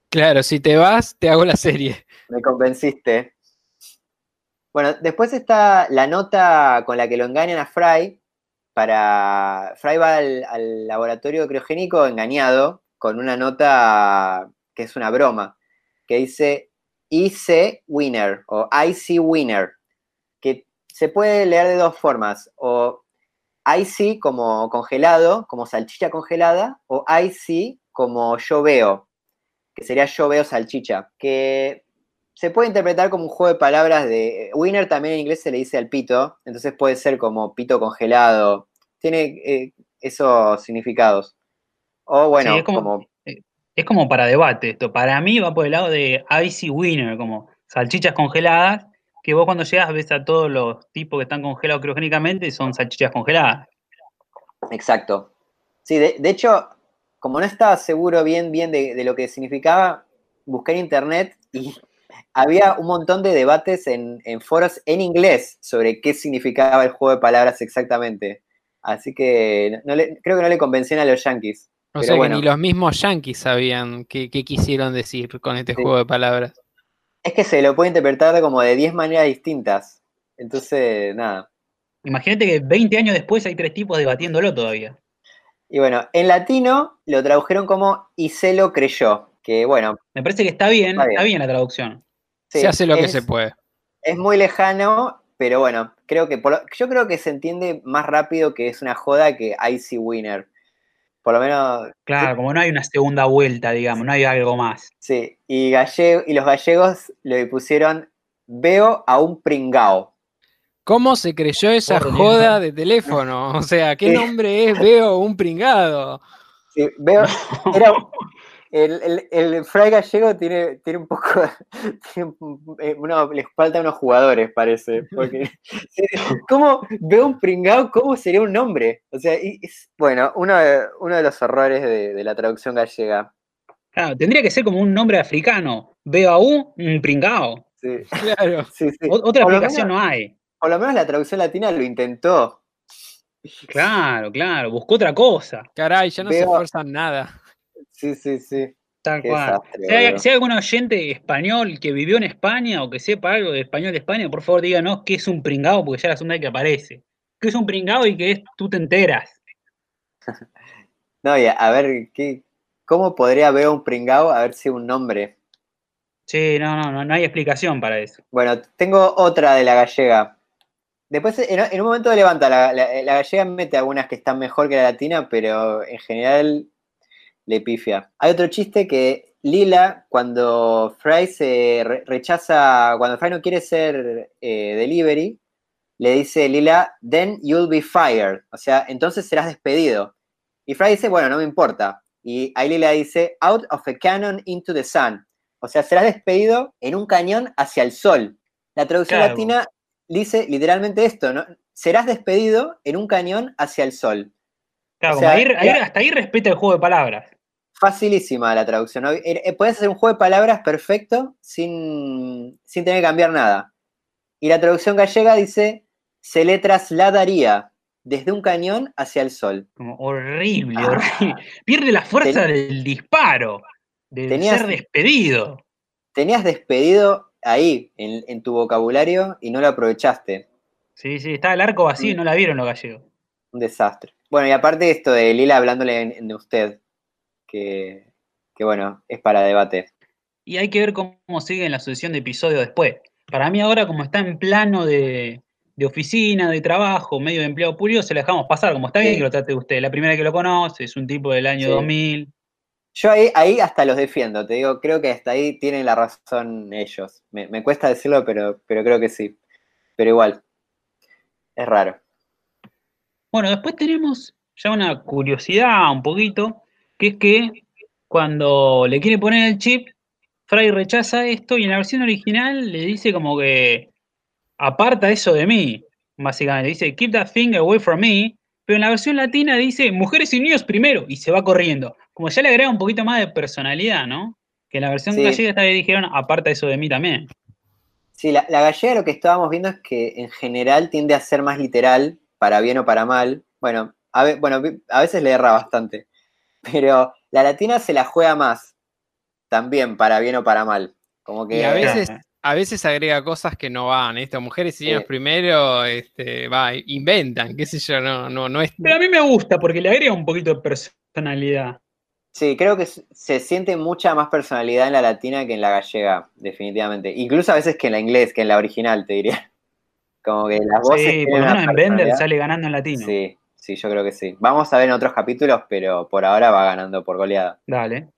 Claro, si te vas, te hago la serie. Me convenciste. Bueno, después está la nota con la que lo engañan a Fry, para. Fry va al, laboratorio criogénico engañado con una nota que es una broma, que dice IC Winner o IC Winner, que se puede leer de dos formas, o IC como congelado, como salchicha congelada, o IC como yo veo, que sería yo veo salchicha, que se puede interpretar como un juego de palabras de... Winner también en inglés se le dice al pito, entonces puede ser como pito congelado. Tiene eh, esos significados. O bueno, es como, eh, Es como para debate esto. Para mí va por el lado de icy winner, como salchichas congeladas, que vos cuando llegas ves a todos los tipos que están congelados criogénicamente y son salchichas congeladas. Exacto. Sí, de, hecho, como no estaba seguro bien, bien de, lo que significaba, busqué en internet y *laughs* había un montón de debates en, foros en inglés sobre qué significaba el juego de palabras exactamente. Así que creo que no le convencieron a los yankees. O sea que ni los mismos yankees sabían qué, quisieron decir con este juego de palabras. Es que se lo puede interpretar como de 10 maneras distintas. Entonces, nada. Imagínate que 20 años después hay tres tipos debatiéndolo todavía. Y bueno, en latino lo tradujeron como y se lo creyó. Que bueno. Me parece que está bien, está bien la traducción se hace lo que se puede. Es muy lejano, pero bueno, creo que yo creo que se entiende más rápido que es una joda que Icy Winner. Por lo menos. Claro, como no hay una segunda vuelta, digamos, no hay algo más. Sí, y, gallego, y los gallegos le pusieron veo a un pringao. ¿Cómo se creyó esa joda de teléfono? O sea, ¿qué nombre es veo un pringado? Sí, veo, era, el, el, Fray Gallego tiene, tiene un poco. *laughs* Eh, les falta unos jugadores, parece. Porque, *laughs* ¿Cómo veo un pringao? ¿Cómo sería un nombre? O sea, bueno, uno de, uno de los errores de, la traducción gallega. Claro, tendría que ser como un nombre africano. Veo a un, pringao. Sí, claro. Otra aplicación no hay. Por lo menos la traducción latina lo intentó. Claro, claro, buscó otra cosa. Caray, ya no se esfuerzan nada. Sí, sí, sí. Tal cual. si, hay, algún oyente español que vivió en España o que sepa algo de español de España, por favor díganos qué es un pringado, porque ya es la segunda vez que aparece. ¿Qué es un pringado y qué es tú te enteras? *laughs* no, ya, a ver, ¿qué, ¿cómo podría haber un pringado? A ver si un nombre. Sí, no, no, no, no hay explicación para eso. Bueno, tengo otra de la gallega. Después, en, un momento levanta, la, la gallega mete algunas que están mejor que la latina, pero en general le pifia. Hay otro chiste que Lila, cuando Fry se rechaza, cuando Fry no quiere ser eh, delivery, le dice Lila, then you'll be fired. O sea, entonces serás despedido. Y Fry dice, bueno, no me importa. Y ahí Lila dice, out of a cannon into the sun. O sea, serás despedido en un cañón hacia el sol. La traducción latina dice literalmente esto, ¿no? Serás despedido en un cañón hacia el sol. Claro, hasta ahí respeta el juego de palabras. Facilísima la traducción. Eh, eh, puedes hacer un juego de palabras perfecto sin, tener que cambiar nada. Y la traducción gallega dice, se le trasladaría desde un cañón hacia el sol. Como horrible, ah. horrible. Pierde la fuerza del disparo, de ser despedido. Tenías despedido ahí, en, tu vocabulario, y no lo aprovechaste. Sí, sí, está el arco vacío y no la vieron los gallegos. Un desastre. Bueno, y aparte esto de Lila hablándole de usted, que, que, bueno, es para debate. Y hay que ver cómo sigue en la sucesión de episodios después. Para mí ahora, como está en plano de, de oficina, de trabajo, medio de empleado público, se le dejamos pasar, como está bien que lo trate usted. La primera que lo conoce, es un tipo del año 2000. Yo ahí, hasta los defiendo, te digo, creo que hasta ahí tienen la razón ellos. Me, cuesta decirlo, pero, pero creo que sí. Pero igual, es raro. Bueno, después tenemos ya una curiosidad un poquito, que es que cuando le quiere poner el chip, Fry rechaza esto y en la versión original le dice como que aparta eso de mí, básicamente. Dice, keep that thing away from me. Pero en la versión latina dice, mujeres y niños primero, y se va corriendo. Como ya le agrega un poquito más de personalidad, ¿no? Que en la versión gallega esta vez dijeron, aparta eso de mí también. Sí, la, gallega lo que estábamos viendo es que en general tiende a ser más literal, para bien o para mal. Bueno, a, bueno, a veces le erra bastante. *laughs* Pero la latina se la juega más, también para bien o para mal. Como que, y a veces, a veces agrega cosas que no van. Estas mujeres y niños primero este, va, inventan, qué sé yo, no, no, no es. Pero a mí me gusta porque le agrega un poquito de personalidad. Sí, creo que se siente mucha más personalidad en la latina que en la gallega, definitivamente. Incluso a veces que en la inglés, que en la original, te diría. Como que las voces. Sí, por lo menos en Bender sale ganando en latino. Sí, sí, yo creo que sí. Vamos a ver en otros capítulos, pero por ahora va ganando por goleada. Dale.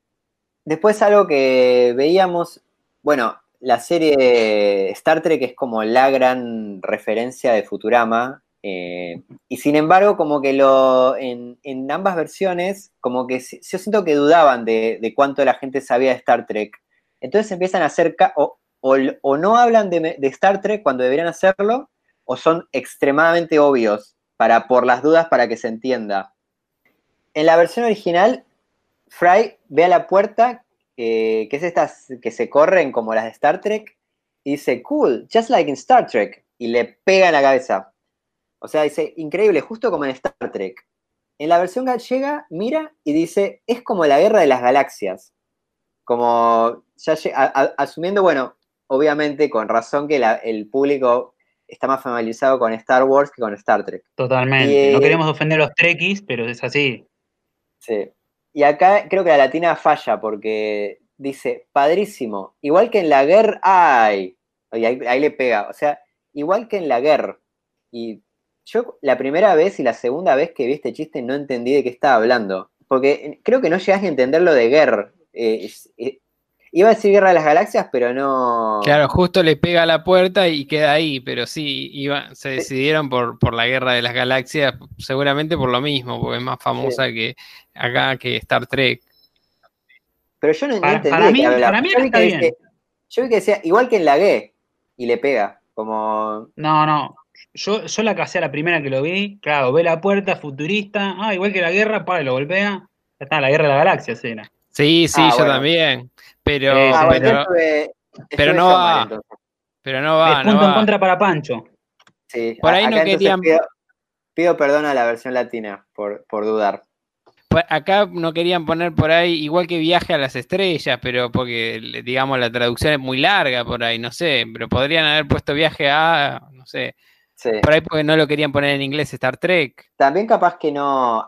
Después algo que veíamos, bueno, la serie Star Trek es como la gran referencia de Futurama. Eh, y sin embargo, como que lo, en, ambas versiones, como que yo siento que dudaban de, cuánto la gente sabía de Star Trek. Entonces empiezan a hacer, o, o, no hablan de, Star Trek cuando deberían hacerlo, o son extremadamente obvios para, por las dudas para que se entienda. En la versión original, Fry ve a la puerta que es estas que se corren como las de Star Trek, y dice, cool, just like in Star Trek, y le pega en la cabeza. O sea, dice, increíble, justo como en Star Trek. En la versión gallega, mira y dice, es como la guerra de las galaxias. Como, asumiendo, bueno, obviamente con razón que el público está más familiarizado con Star Wars que con Star Trek. Totalmente. no queremos ofender a los Trekkies, pero es así. Sí. Y acá creo que la latina falla porque dice, padrísimo, igual que en la guerra, ay, ahí, le pega, o sea, igual que en la guerra. Y yo la primera vez y la segunda vez que vi este chiste no entendí de qué estaba hablando, porque creo que no llegas a entender lo de guerra. Eh, eh, Iba a decir Guerra de las Galaxias, pero no. Claro, justo le pega a la puerta y queda ahí, pero sí, iba, se decidieron por, por la Guerra de las Galaxias, seguramente por lo mismo, porque es más famosa que acá que Star Trek. Pero yo no, entendí para mí, para mí está bien. yo vi que decía, igual que en la G, y le pega, como. No, no. Yo, yo la casé a la primera que lo vi, claro, ve la puerta, futurista, ah, igual que la guerra, para, lo golpea, ya está, la guerra de la galaxia, cena. Sí, sí, ah, yo también. Pero, ah, pero, no va. Pero no va. punto en contra para Pancho. Sí, por ahí no querían. Pido, perdón a la versión latina por, por dudar. Acá no querían poner por ahí, igual que viaje a las estrellas, pero porque, digamos, la traducción es muy larga por ahí, no sé, pero podrían haber puesto viaje a, no sé, por ahí porque no lo querían poner en inglés Star Trek. También capaz que no,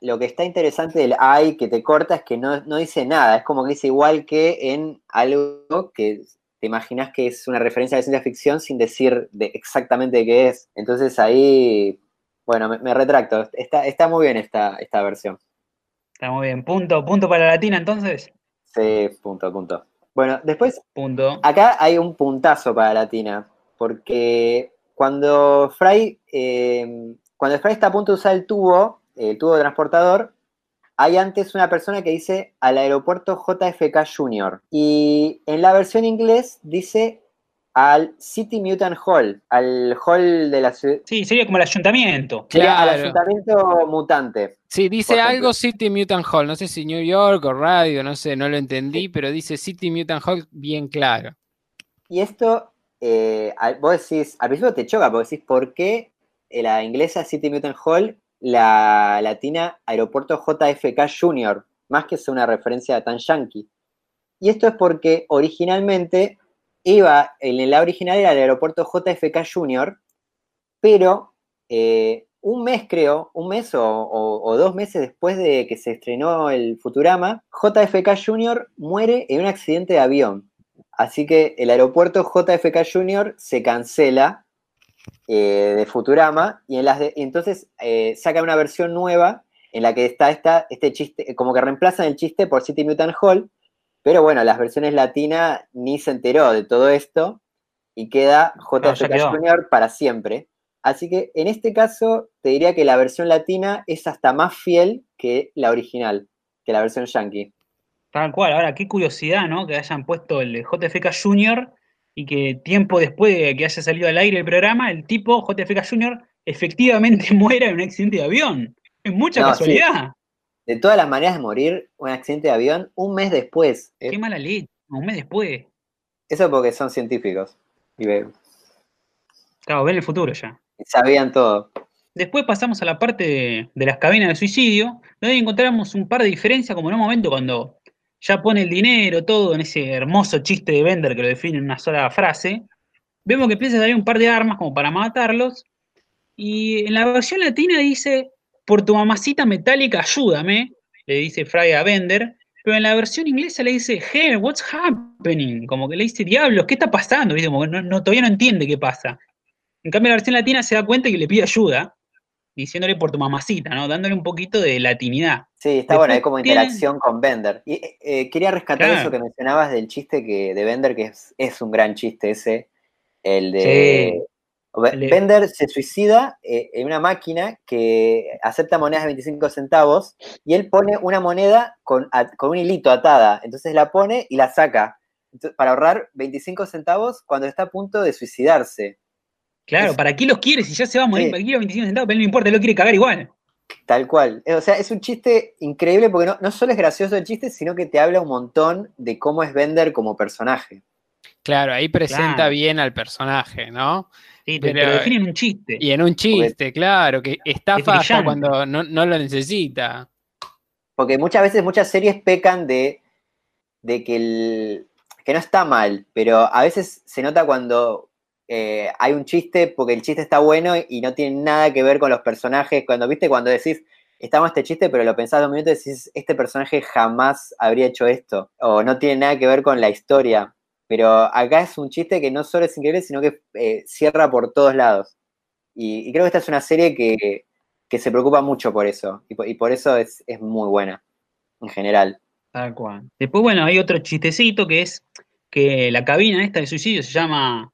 lo que está interesante del I que te corta es que no, dice nada, es como que dice igual que en algo que te imaginas que es una referencia de ciencia ficción sin decir de exactamente qué es. Entonces ahí, bueno, me, retracto, está, está muy bien esta, esta versión. Está muy bien, punto, punto para la latina entonces. Sí, punto, punto. Bueno, después, punto. acá hay un puntazo para latina, porque cuando Fry, eh, cuando Fry está a punto de usar el tubo, el tubo de transportador, hay antes una persona que dice al aeropuerto JFK Junior. Y en la versión inglés dice al City Mutant Hall, al hall de la ciudad. Sí, sería como el ayuntamiento. Claro. al ayuntamiento mutante. Sí, dice algo City Mutant Hall, no sé si New York o radio, no sé, no lo entendí, pero dice City Mutant Hall bien claro. Y esto eh, vos decís, al principio te choca, porque decís, ¿por qué la inglesa City Mutant Hall, la latina Aeropuerto JFK Junior? Más que sea una referencia tan yankee. Y esto es porque originalmente iba, en la original era el aeropuerto JFK Junior, pero eh, un mes creo, un mes o, dos meses después de que se estrenó el Futurama, JFK Jr. muere en un accidente de avión. Así que el aeropuerto JFK Jr. se cancela eh, de Futurama y en las entonces eh, saca una versión nueva en la que está este chiste, como que reemplazan el chiste por City Mutant Hall, pero bueno, las versiones latinas ni se enteró de todo esto y queda JFK Jr. para siempre. Así que en este caso te diría que la versión latina es hasta más fiel que la original, que la versión yankee. Tal cual, ahora qué curiosidad, ¿no? Que hayan puesto el JFK Jr. y que tiempo después de que haya salido al aire el programa, el tipo JFK Jr. efectivamente *laughs* muera en un accidente de avión. Es mucha casualidad. De todas las maneras de morir, un accidente de avión un mes después. Qué mala ley, un mes después. Eso porque son científicos. Y Claro, ven el futuro ya. Sabían todo. Después pasamos a la parte de, las cabinas de suicidio, donde encontramos un par de diferencias, como en un momento cuando ya pone el dinero, todo en ese hermoso chiste de Bender que lo define en una sola frase. Vemos que empieza a salir un par de armas como para matarlos. Y en la versión latina dice, por tu mamacita metálica, ayúdame, le dice Fry a Bender. Pero en la versión inglesa le dice, hey, what's happening? Como que le dice, diablos, ¿qué está pasando? Como no, todavía no entiende qué pasa. En cambio, la versión latina se da cuenta que le pide ayuda, diciéndole por tu mamacita, ¿no? Dándole un poquito de latinidad. Sí, está bueno, hay como interacción con Bender. Y eh, quería rescatar eso que mencionabas del chiste que, de Bender, que es, un gran chiste ese, el de... Bender se suicida eh, en una máquina que acepta monedas de 25 centavos y él pone una moneda con, con un hilito atada. Entonces la pone y la saca para ahorrar 25 centavos cuando está a punto de suicidarse. Claro, ¿para qué los quiere? Si ya se va a morir, ¿para qué los 25 centavos? Pero no importa, él lo quiere cagar igual. Tal cual. O sea, es un chiste increíble porque no, solo es gracioso el chiste, sino que te habla un montón de cómo es Bender como personaje. Claro, ahí presenta bien al personaje, ¿no? Sí, pero, lo define en un chiste. Y en un chiste, claro, que está hasta cuando no, lo necesita. Porque muchas veces muchas series pecan de, de que, el, que no está mal, pero a veces se nota cuando eh, hay un chiste porque el chiste está bueno y no tiene nada que ver con los personajes. Cuando, viste, cuando decís, estamos este chiste, pero lo pensás dos minutos y decís, este personaje jamás habría hecho esto. O no tiene nada que ver con la historia. Pero acá es un chiste que no solo es increíble, sino que eh, cierra por todos lados. Y, creo que esta es una serie que, se preocupa mucho por eso. Y por, eso es, es, muy buena, en general. Cual. Después, bueno, hay otro chistecito que es que la cabina esta de suicidio se llama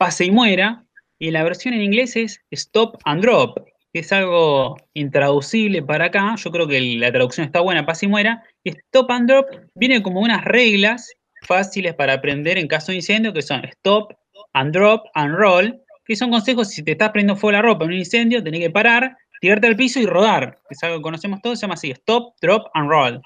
pase y muera, y la versión en inglés es Stop and Drop, que es algo intraducible para acá, yo creo que la traducción está buena, pase y muera, Stop and Drop viene como unas reglas fáciles para aprender en caso de incendio, que son Stop and Drop and Roll, que son consejos si te estás prendiendo fuego la ropa en un incendio, tenés que parar, tirarte al piso y rodar, que es algo que conocemos todos, se llama así, Stop, Drop and Roll.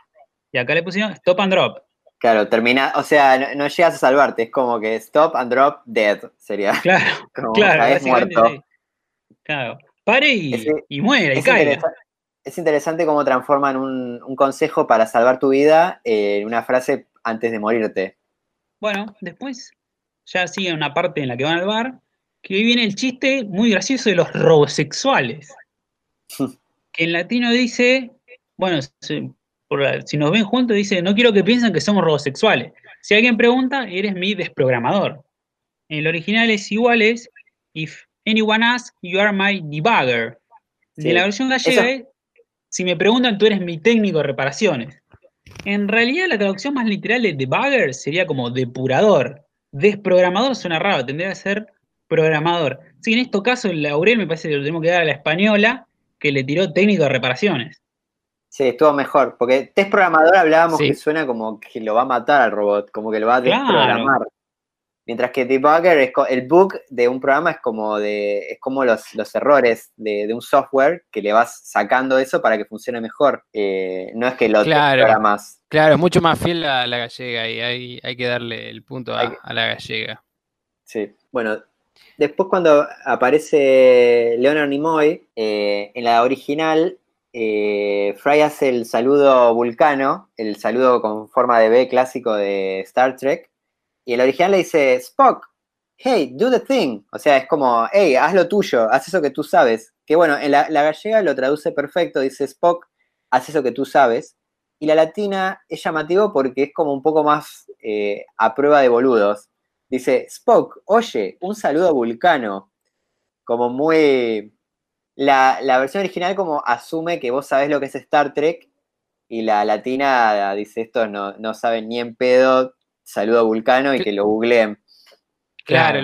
Y acá le pusieron Stop and Drop. Claro, termina, o sea, no, llegas a salvarte, es como que stop and drop dead sería. Claro, *laughs* claro, muerto. Claro, pare y, y muere, y cae. es interesante cómo transforman un, consejo para salvar tu vida en una frase antes de morirte. Bueno, después ya sigue una parte en la que van al bar, que viene el chiste muy gracioso de los robosexuales. *laughs* que en latino dice, bueno, si nos ven juntos, dice, no quiero que piensen que somos robosexuales. Si alguien pregunta, eres mi desprogramador. En el original es igual, es, if anyone asks, you are my debugger. De la versión gallega es, si me preguntan, tú eres mi técnico de reparaciones. En realidad la traducción más literal de debugger sería como depurador. Desprogramador suena raro, tendría que ser programador. Así que en este caso el Laurel me parece que lo tenemos que dar a la española, que le tiró técnico de reparaciones. Sí, estuvo mejor, porque test programador hablábamos que suena como que lo va a matar al robot, como que lo va a desprogramar. Mientras que debugger, es, el bug de un programa es como de es como los, errores de, un software que le vas sacando eso para que funcione mejor. Eh, no es que lo claro, más. Claro, es mucho más fiel a la gallega y hay, hay que darle el punto a, la gallega. Sí, bueno, después cuando aparece Leonard Nimoy, eh, en la original eh, Fry hace el saludo vulcano, el saludo con forma de B clásico de Star Trek, y el original le dice Spock, hey, do the thing. O sea, es como, hey, haz lo tuyo, haz eso que tú sabes. Que bueno, en la, gallega lo traduce perfecto, dice Spock, haz eso que tú sabes. Y la latina es llamativo porque es como un poco más eh, a prueba de boludos. Dice, Spock, oye, un saludo Vulcano. Como muy... La, la versión original como asume que vos sabés lo que es Star Trek y la latina dice esto no, no saben ni en pedo, saludo a Vulcano y que lo googleen. Claro,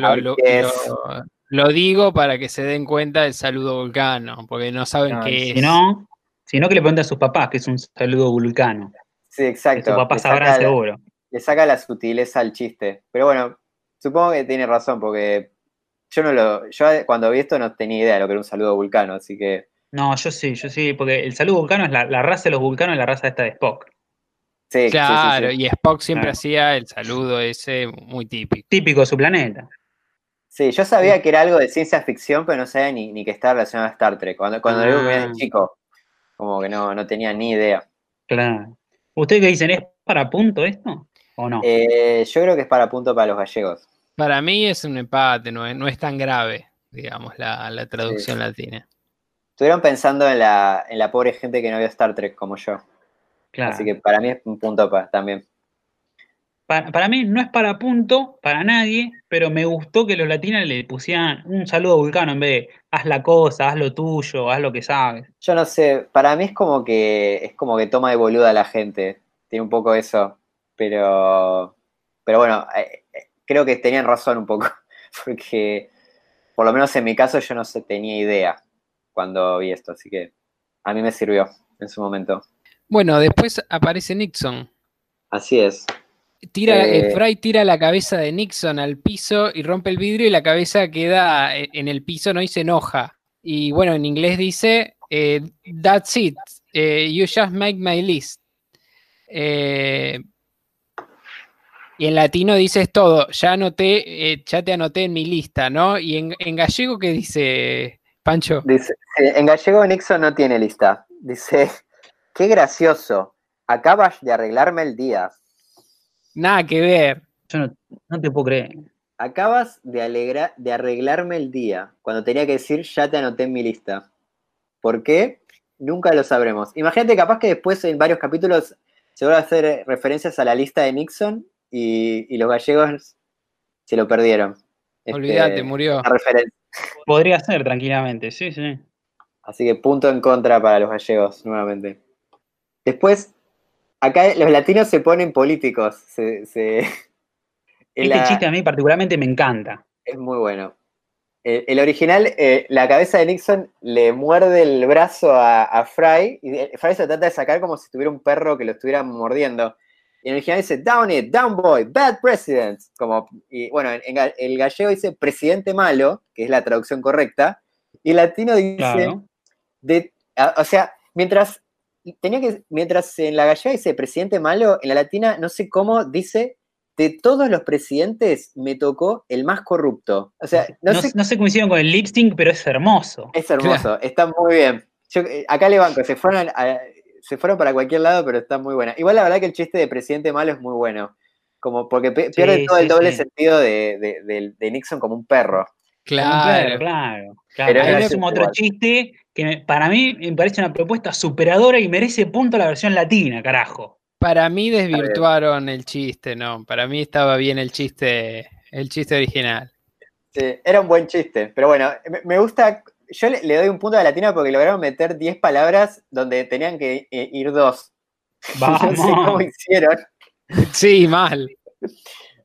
lo, digo para que se den cuenta del saludo vulcano, porque no saben qué si es. No, sino que le pregunten a sus papás que es un saludo vulcano. Sí, exacto. sus papás sabrán seguro. Le saca la sutileza al chiste. Pero bueno, supongo que tiene razón, porque yo no lo. Yo cuando vi esto no tenía idea de lo que era un saludo vulcano, así que. No, yo sí, yo sí, porque el saludo vulcano es la, raza de los vulcanos y la raza esta de Spock. Sí, claro, y Spock siempre hacía el saludo ese muy típico. Típico de su planeta. Sí, yo sabía que era algo de ciencia ficción, pero no sabía ni, que estaba relacionado a Star Trek. Cuando, cuando lo vi de ah. chico, como que no, no tenía ni idea. Claro. ¿Ustedes qué dicen? ¿Es para punto esto o no? Eh, yo creo que es para punto para los gallegos. Para mí es un empate, no es, no es tan grave, digamos, la, traducción latina. Estuvieron pensando en la, en la pobre gente que no vio Star Trek como yo. Así que para mí es un punto para, también. Para, mí no es para punto, para nadie, pero me gustó que los latinos le pusieran un saludo vulcano en vez de haz la cosa, haz lo tuyo, haz lo que sabes. Yo no sé, para mí es como que es como que toma de boluda a la gente. Tiene un poco eso. Pero, pero bueno, eh, eh, creo que tenían razón un poco. *laughs* Porque por lo menos en mi caso yo no sé, tenía idea cuando vi esto. Así que a mí me sirvió en su momento. Bueno, después aparece Nixon. Así es. Tira, eh, Fry tira la cabeza de Nixon al piso y rompe el vidrio y la cabeza queda eh, en el piso, ¿no? Y se enoja. Y bueno, en inglés dice, eh, that's it, you just make my list. Y en latino dices todo, ya anoté, ya te anoté en mi lista, ¿no? Y en, gallego, ¿qué dice Pancho? Dice, en gallego Nixon no tiene lista. Dice, *laughs* Qué gracioso. Acabas de arreglarme el día. Nada que ver. Yo no, te puedo creer. Acabas de, de arreglarme el día. Cuando tenía que decir, ya te anoté en mi lista. ¿Por qué? Nunca lo sabremos. Imagínate, capaz que después en varios capítulos se van a hacer referencias a la lista de Nixon y, los gallegos se lo perdieron. Este, Olvídate, murió. Podría ser, tranquilamente, sí, sí. Así que punto en contra para los gallegos, nuevamente. Después, acá los latinos se ponen políticos. *laughs* este chiste a mí particularmente me encanta. Es muy bueno. El, original, eh, la cabeza de Nixon le muerde el brazo a, Fry y Fry se trata de sacar como si tuviera un perro que lo estuviera mordiendo. Y en el original dice, down it, down boy, bad president. Como, y bueno, en, el gallego dice presidente malo, que es la traducción correcta. Y el latino dice, de, o sea, mientras tenía que, mientras en la gallega dice presidente malo, en la latina no sé cómo dice de todos los presidentes me tocó el más corrupto. O sea, no, sé, no sé cómo hicieron con el lip sync, pero es hermoso. Es hermoso, está muy bien. Eh, acá le banco, se fueron, se fueron para cualquier lado, pero está muy buena. Igual la verdad que el chiste de presidente malo es muy bueno. Como porque pierde todo el doble sentido de, Nixon como un perro. Claro, claro. claro. es como otro chiste que para mí me parece una propuesta superadora y merece punto la versión latina, carajo. Para mí desvirtuaron el chiste, ¿no? Para mí estaba bien el chiste, el chiste original. Sí, era un buen chiste, pero bueno, me gusta, yo le, doy un punto a latina porque lograron meter 10 palabras donde tenían que eh, ir dos. Vamos. *laughs* no sé cómo hicieron. Sí, mal.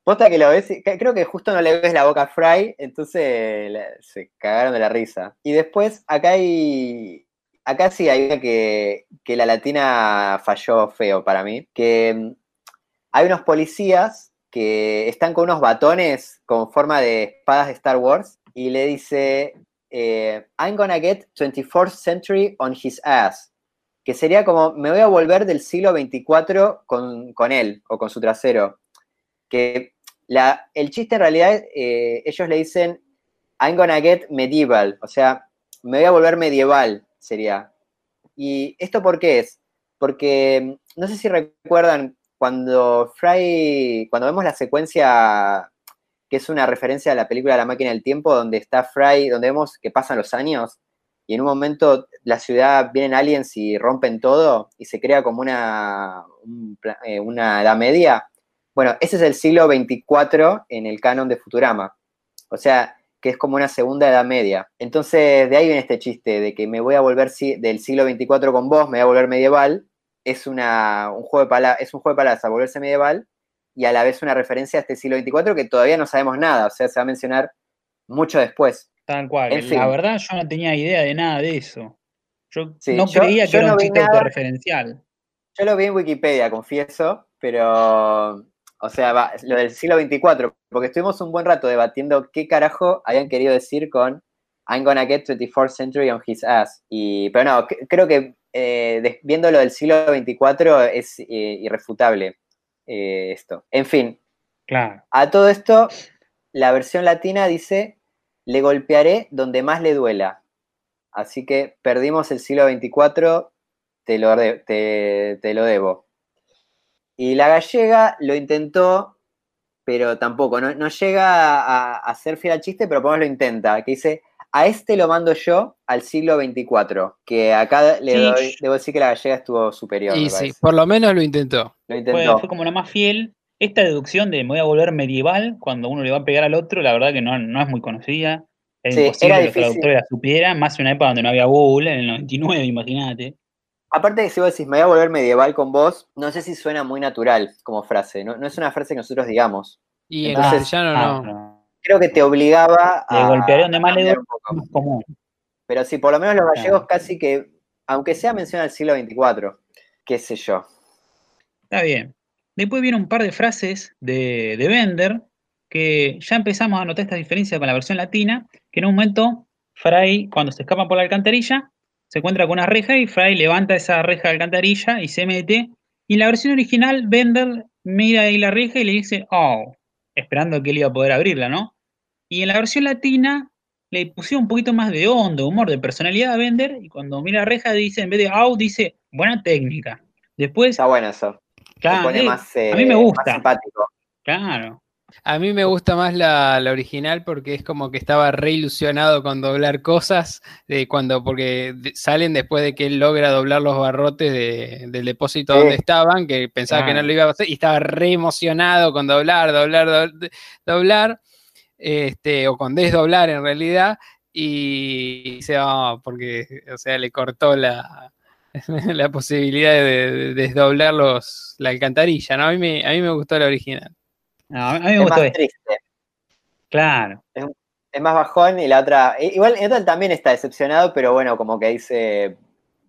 Posta que lo ves, creo que justo no le ves la boca a Fry, entonces se cagaron de la risa. Y después, acá hay. Acá sí hay una que, que la latina falló feo para mí. Que mm, hay unos policías que están con unos batones con forma de espadas de Star Wars y le dice, eh, I'm gonna get 24th century on his ass. Que sería como, me voy a volver del siglo 24 con, con él o con su trasero. Que el chiste en realidad, eh, ellos le dicen, I'm gonna get medieval, o sea, me voy a volver medieval, sería. ¿Y esto por qué es? Porque, mm, no sé si recuerdan, cuando Fry, cuando vemos la secuencia que es una referencia a la película La máquina del tiempo, donde está Fry, donde vemos que pasan los años y en un momento la ciudad vienen aliens y rompen todo y se crea como una, eh, una edad media. Bueno, ese es el siglo 24 en el canon de Futurama. O sea, que es como una segunda edad media. Entonces, de ahí viene este chiste de que me voy a volver del siglo 24 con vos, me voy a volver medieval. Es, una, un, juego de es un juego de volverse medieval y a la vez una referencia a este siglo 24 que todavía no sabemos nada. O sea, se va a mencionar mucho después. Tal cual. La verdad, yo no tenía idea de nada de eso. Yo no creía que era un chiste autorreferencial. Yo lo vi en Wikipedia, confieso, pero o sea, lo del siglo XXIV, porque estuvimos un buen rato debatiendo qué carajo habían querido decir con I'm gonna get 24th century on his ass. Y, pero no, creo que eh, viendo lo del siglo XXIV es eh, irrefutable eh, esto. En fin, claro. a todo esto, la versión latina dice, le golpearé donde más le duela. Así que perdimos el siglo XXIV, te lo, te lo debo. Y la gallega lo intentó, pero tampoco, no, llega a, ser fiel al chiste, pero por lo menos lo intenta, que dice, a este lo mando yo al siglo XXIV, que acá le doy, debo decir que la gallega estuvo superior. Y sí, por lo menos lo intentó. Lo intentó. Fue, como la más fiel. Esta deducción de me voy a volver medieval cuando uno le va a pegar al otro, la verdad que no, no es muy conocida. Es imposible que los traductores la supieran, más en una época donde no había Google, en el 99, imagínate. Aparte de que si vos decís, me voy a volver medieval con vos, no sé si suena muy natural como frase. No, es una frase que nosotros digamos. Y Entonces, en no, no. Creo que te obligaba a. Te golpearé donde más le común. Pero sí, por lo menos los gallegos casi que, aunque sea menciona el siglo XXIV, qué sé yo. Está bien. Después viene un par de frases de, de Bender que ya empezamos a notar esta diferencia con la versión latina, que en un momento Fray, cuando se escapa por la alcantarilla, se encuentra con una reja y Fry levanta esa reja de alcantarilla y se mete. Y en la versión original, Bender mira ahí la reja y le dice, oh, esperando que él iba a poder abrirla, ¿no? Y en la versión latina le pusieron un poquito más de onda, humor, de personalidad a Bender, y cuando mira la reja dice, en vez de oh, dice, buena técnica. Después... Está bueno eso. Claro, eh, a mí me gusta. simpático. Claro. A mí me gusta más la, original porque es como que estaba re ilusionado con doblar cosas, de cuando, porque salen después de que él logra doblar los barrotes del depósito donde estaban, que pensaba que no lo iba a hacer, y estaba re emocionado con doblar, doblar, doblar, este, o con desdoblar en realidad, y, se va, porque, o sea, le cortó la, *laughs* la posibilidad de, desdoblar los, la alcantarilla, ¿no? A mí a mí me gustó la original a mí me es más triste. Claro. Es, más bajón y la otra. Igual el también está decepcionado, pero bueno, como que dice.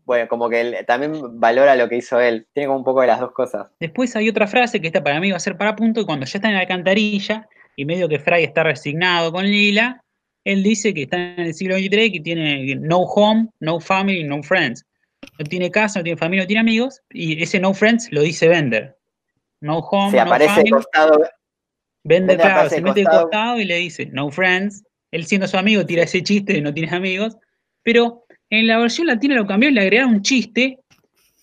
Bueno, como que él también valora lo que hizo él. Tiene como un poco de las dos cosas. Después hay otra frase que esta para mí va a ser para punto, y cuando ya está en la alcantarilla, y medio que Fry está resignado con Lila, él dice que está en el siglo XXIII, que tiene no home, no family, no friends. No tiene casa, no tiene familia, no tiene amigos, y ese no friends lo dice Bender. No home, Se aparece no costado, Vende, claro, se mete de costado y le dice, no friends. Él siendo su amigo tira ese chiste de no tienes amigos. Pero en la versión latina lo cambió y le agregaron un chiste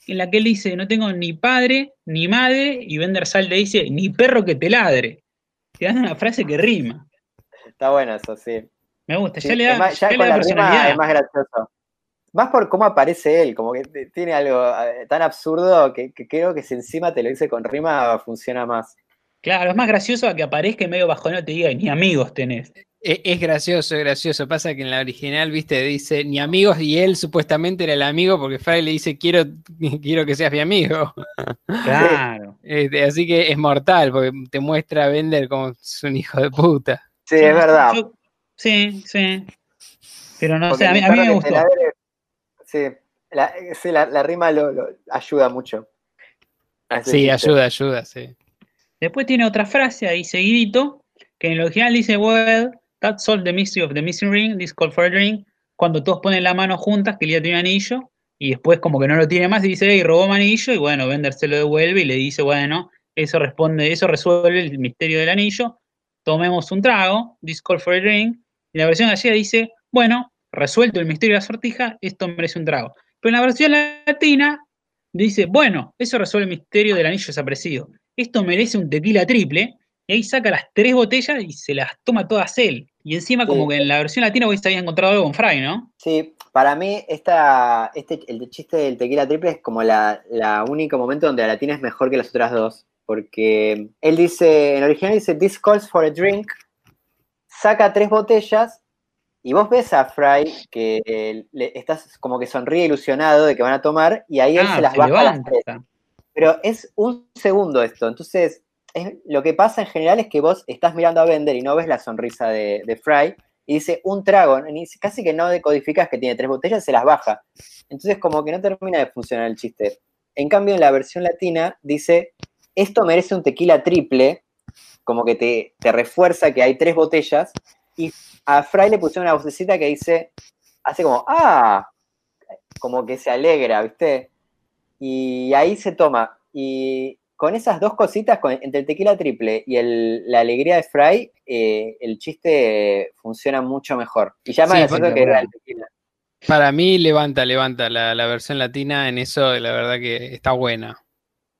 en la que él dice, no tengo ni padre, ni madre, y Bender Sal le dice, ni perro que te ladre. Dan una frase que rima. Está bueno eso, sí. Me gusta, ya le da, más, ya con la personalidad. es más gracioso. Más por cómo aparece él, como que tiene algo tan absurdo que, que creo que si encima te lo dice con rima funciona más. Claro, es más gracioso a que aparezca medio bajo no te diga ni amigos tenés. E, es, gracioso, es gracioso. Pasa que en la original, viste, dice ni amigos y él supuestamente era el amigo porque Fry le dice quiero, *laughs* quiero que seas mi amigo. Claro. *laughs* Este, así que es mortal porque te muestra a Bender como es un hijo de puta. Sí, es verdad. sí, sí. Pero no sé, a mí, me gustó. sí, la, rima lo, ayuda mucho. Sí, ayuda, ayuda, sí. Después tiene otra frase ahí seguidito, que en el original dice, well, that's all the mystery of the missing ring, this call for a ring, cuando todos ponen la mano juntas, que ya tiene un anillo, y después como que no lo tiene más, y dice, hey, robó mi anillo, y bueno, Bender se lo devuelve y le dice, bueno, eso responde, eso resuelve el misterio del anillo, tomemos un trago, this call for a ring, y la versión gallega dice, bueno, resuelto el misterio de la sortija, esto merece un trago. Pero en la versión latina dice, bueno, eso resuelve el misterio del anillo desaparecido esto merece un tequila triple, y ahí saca las tres botellas y se las toma todas él. Y encima, como Sí. que en la versión latina vos habías encontrado algo con Fry, ¿no? Sí, para mí esta, este, el chiste del tequila triple es como la, la único momento donde la latina es mejor que las otras dos. Porque él dice, en original dice, this calls for a drink, saca tres botellas y vos ves a Fry que eh, le, estás como que sonríe ilusionado de que van a tomar y ahí él Ah, se las baja a las tres. Pero es un segundo esto. Entonces, lo que pasa en general es que vos estás mirando a Bender y no ves la sonrisa de, Fry y dice un trago, ni- casi que no decodificas que tiene tres botellas, se las baja. Entonces, como que no termina de funcionar el chiste. En cambio, en la versión latina dice, esto merece un tequila triple, como que te, te refuerza que hay tres botellas, y a Fry le pusieron una vocecita que dice, hace como, ah, como que se alegra, ¿viste? Y ahí se toma. Y con esas dos cositas, con- entre el tequila triple y el- la alegría de Fry, eh, el chiste funciona mucho mejor. Y ya más Sí, que era el tequila. Para mí levanta, levanta la, la versión latina en eso, la verdad que está buena.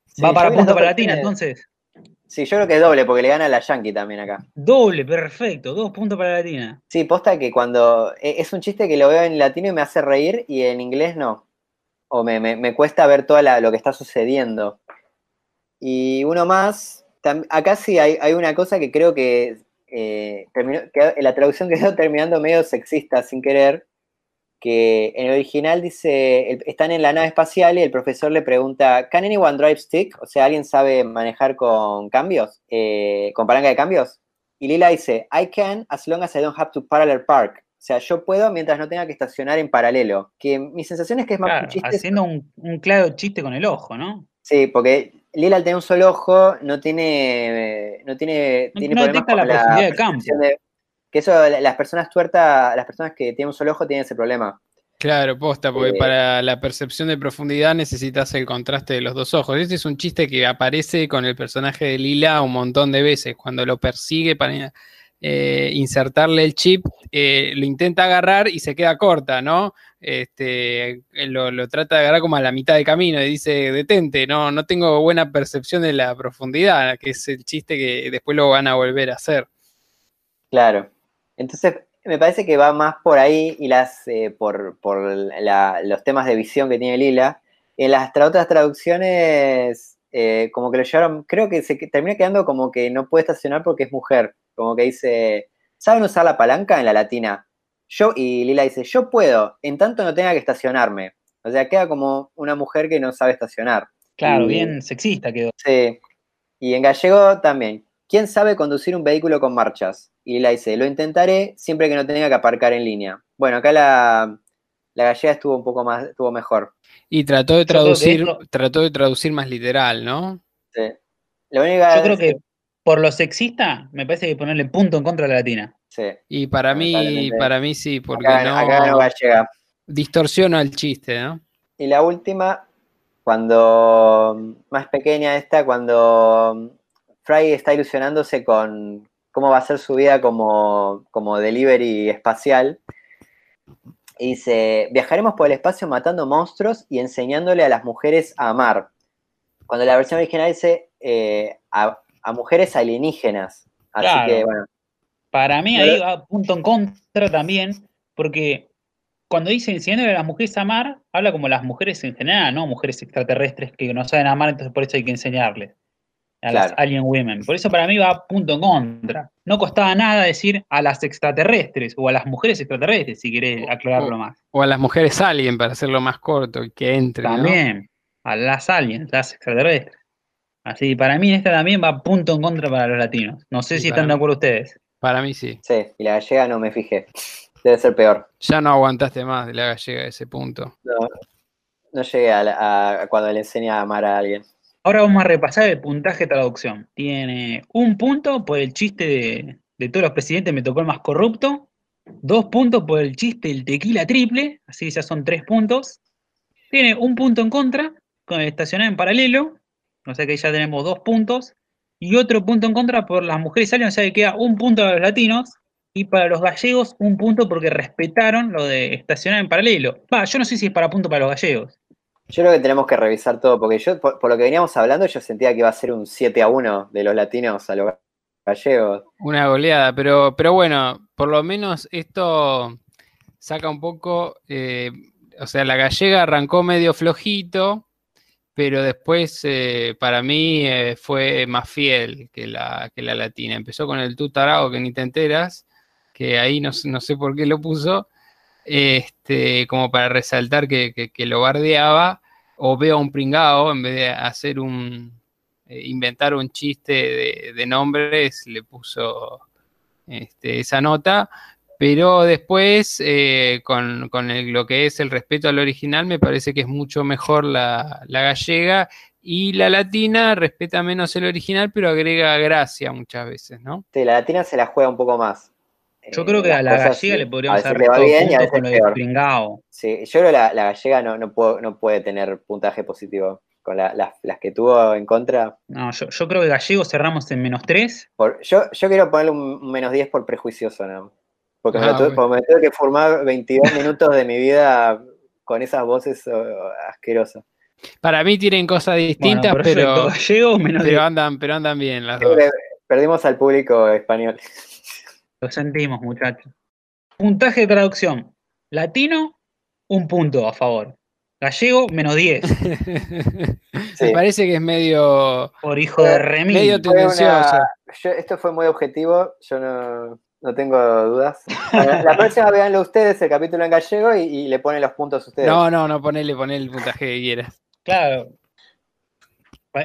Sí, Va para punto para latina, entonces. Sí, yo creo que es doble, porque le gana a la Yankee también acá. Doble, perfecto, dos puntos para latina. Sí, posta que cuando. e- Es un chiste que lo veo en latino y me hace reír, y en inglés no. O me, me- me cuesta ver todo lo que está sucediendo. Y uno más. Acá sí hay, hay una cosa que creo que. eh, terminó, que la traducción *laughs* quedó terminando medio sexista sin querer. Que en el original dice. están en la nave espacial y el profesor le pregunta: ¿Can anyone drive stick? O sea, ¿alguien sabe manejar con cambios? Eh, ¿Con palanca de cambios? Y Lila dice, I can as long as I don't have to parallel park. O sea, yo puedo mientras no tenga que estacionar en paralelo. Que mi sensación es que es más Claro, un chiste. haciendo un, un claro chiste con el ojo, ¿no? Sí, porque Lila al tener un solo ojo no tiene, no tiene, No- tiene no problemas detecta la con la profundidad de percepción campo. de- que eso, la- las personas tuertas, las personas que tienen un solo ojo tienen ese problema. Claro, posta, porque Eh, para la percepción de profundidad necesitas el contraste de los dos ojos. Este es un chiste que aparece con el personaje de Lila un montón de veces. Cuando lo persigue para eh, insertarle el chip, eh, lo intenta agarrar y se queda corta, ¿no? Este, eh, lo, trata de agarrar como a la mitad de camino y dice, detente, no, no tengo buena percepción de la profundidad, que es el chiste que después lo van a volver a hacer. Claro. Entonces, me parece que va más por ahí y las por, por los temas de visión que tiene Lila. En las tra- otras traducciones, como que lo llevaron, creo que se termina quedando como que no puede estacionar porque es mujer. Como que dice, ¿saben usar la palanca en la latina? Yo, y Lila dice, yo puedo, en tanto no tenga que estacionarme. O sea, queda como una mujer que no sabe estacionar. Claro, Y- bien sexista quedó. Sí. Y en gallego también. ¿Quién sabe conducir un vehículo con marchas? Y la dice, lo intentaré siempre que no tenga que aparcar en línea. Bueno, acá la, la gallega estuvo un poco más, estuvo mejor. Y trató de traducir, esto- trató de traducir más literal, ¿no? Sí. La única Yo creo que por lo sexista, me parece que ponerle punto en contra a la latina. Sí. Y para mí, para mí sí, porque Acá, no acá ganó gallega. distorsiona el chiste, ¿no? Y la última, cuando más pequeña esta, cuando Fry está ilusionándose con cómo va a ser su vida como, como delivery espacial. Y dice, viajaremos por el espacio matando monstruos y enseñándole a las mujeres a amar. Cuando la versión original dice eh, a, a mujeres alienígenas. Así Claro. que bueno, Para mí ahí va punto en contra también, porque cuando dice enseñándole a las mujeres a amar, habla como las mujeres en general, ¿no? Mujeres extraterrestres que no saben amar, entonces por eso hay que enseñarles. A las alien women. Por eso para mí va punto en contra. No costaba nada decir a las extraterrestres o a las mujeres extraterrestres, si querés aclararlo más. O a las mujeres alien para hacerlo más corto y que entre, ¿no? También, a las aliens, las extraterrestres. Así, para mí esta también va punto en contra para los latinos. No sé Sí, si están de acuerdo ustedes. Para mí sí. sí, y la gallega no me fijé. Debe ser peor. Ya no aguantaste más de la gallega a ese punto. No, no llegué a, la- a cuando le enseña a amar a alguien. Ahora vamos a repasar el puntaje de traducción. Tiene un punto por el chiste de, de todos los presidentes, me tocó el más corrupto. Dos puntos por el chiste del tequila triple, así que ya son tres puntos. Tiene un punto en contra con el estacionar en paralelo, o sea que ya tenemos dos puntos. Y otro punto en contra por las mujeres aliens, o sea que queda un punto para los latinos. Y para los gallegos, un punto porque respetaron lo de estacionar en paralelo. Va, yo no sé si es para punto para los gallegos. Yo creo que tenemos que revisar todo, porque yo, por, por lo que veníamos hablando, yo sentía que iba a ser un 7 a 1 de los latinos a los gallegos. Una goleada, pero, pero bueno, por lo menos esto saca un poco, eh, o sea, la gallega arrancó medio flojito, pero después eh, para mí eh, fue más fiel que la, que la latina. Empezó con el tutarago que ni te enteras, que ahí no, no sé por qué lo puso, este, como para resaltar que, que, lo bardeaba, o veo a un pringao en vez de hacer un, inventar un chiste de, nombres, le puso este, esa nota, pero después, eh, con, lo que es el respeto al original, me parece que es mucho mejor la, gallega y la latina respeta menos el original, pero agrega gracia muchas veces, ¿no? Sí, la latina se la juega un poco más. Yo creo que a la gallega le podríamos haber va bien y con lo de pringao. Sí, yo creo que la, gallega no, no, no puede tener puntaje positivo con las que tuvo en contra. No, yo, creo que Gallego cerramos en menos 3. yo, yo quiero ponerle un, menos 10 por prejuicioso, ¿no? Porque me, ah, tuve, que formar 22 *laughs* minutos de mi vida con esas voces asquerosas. Para mí tienen cosas distintas, pero, pero, andan, pero andan bien las dos. Perdimos al público español. *laughs* Lo sentimos, muchachos. Puntaje de traducción. Latino, un punto a favor. Gallego, menos 10. *laughs* Me parece que es medio. Por hijo de remil. Medio tendencioso. esto fue muy objetivo, yo no, tengo dudas. la *laughs* próxima veanlo ustedes, el capítulo en gallego, y, le ponen los puntos ustedes. No, no, no, ponele, ponele el puntaje que quieras. Claro.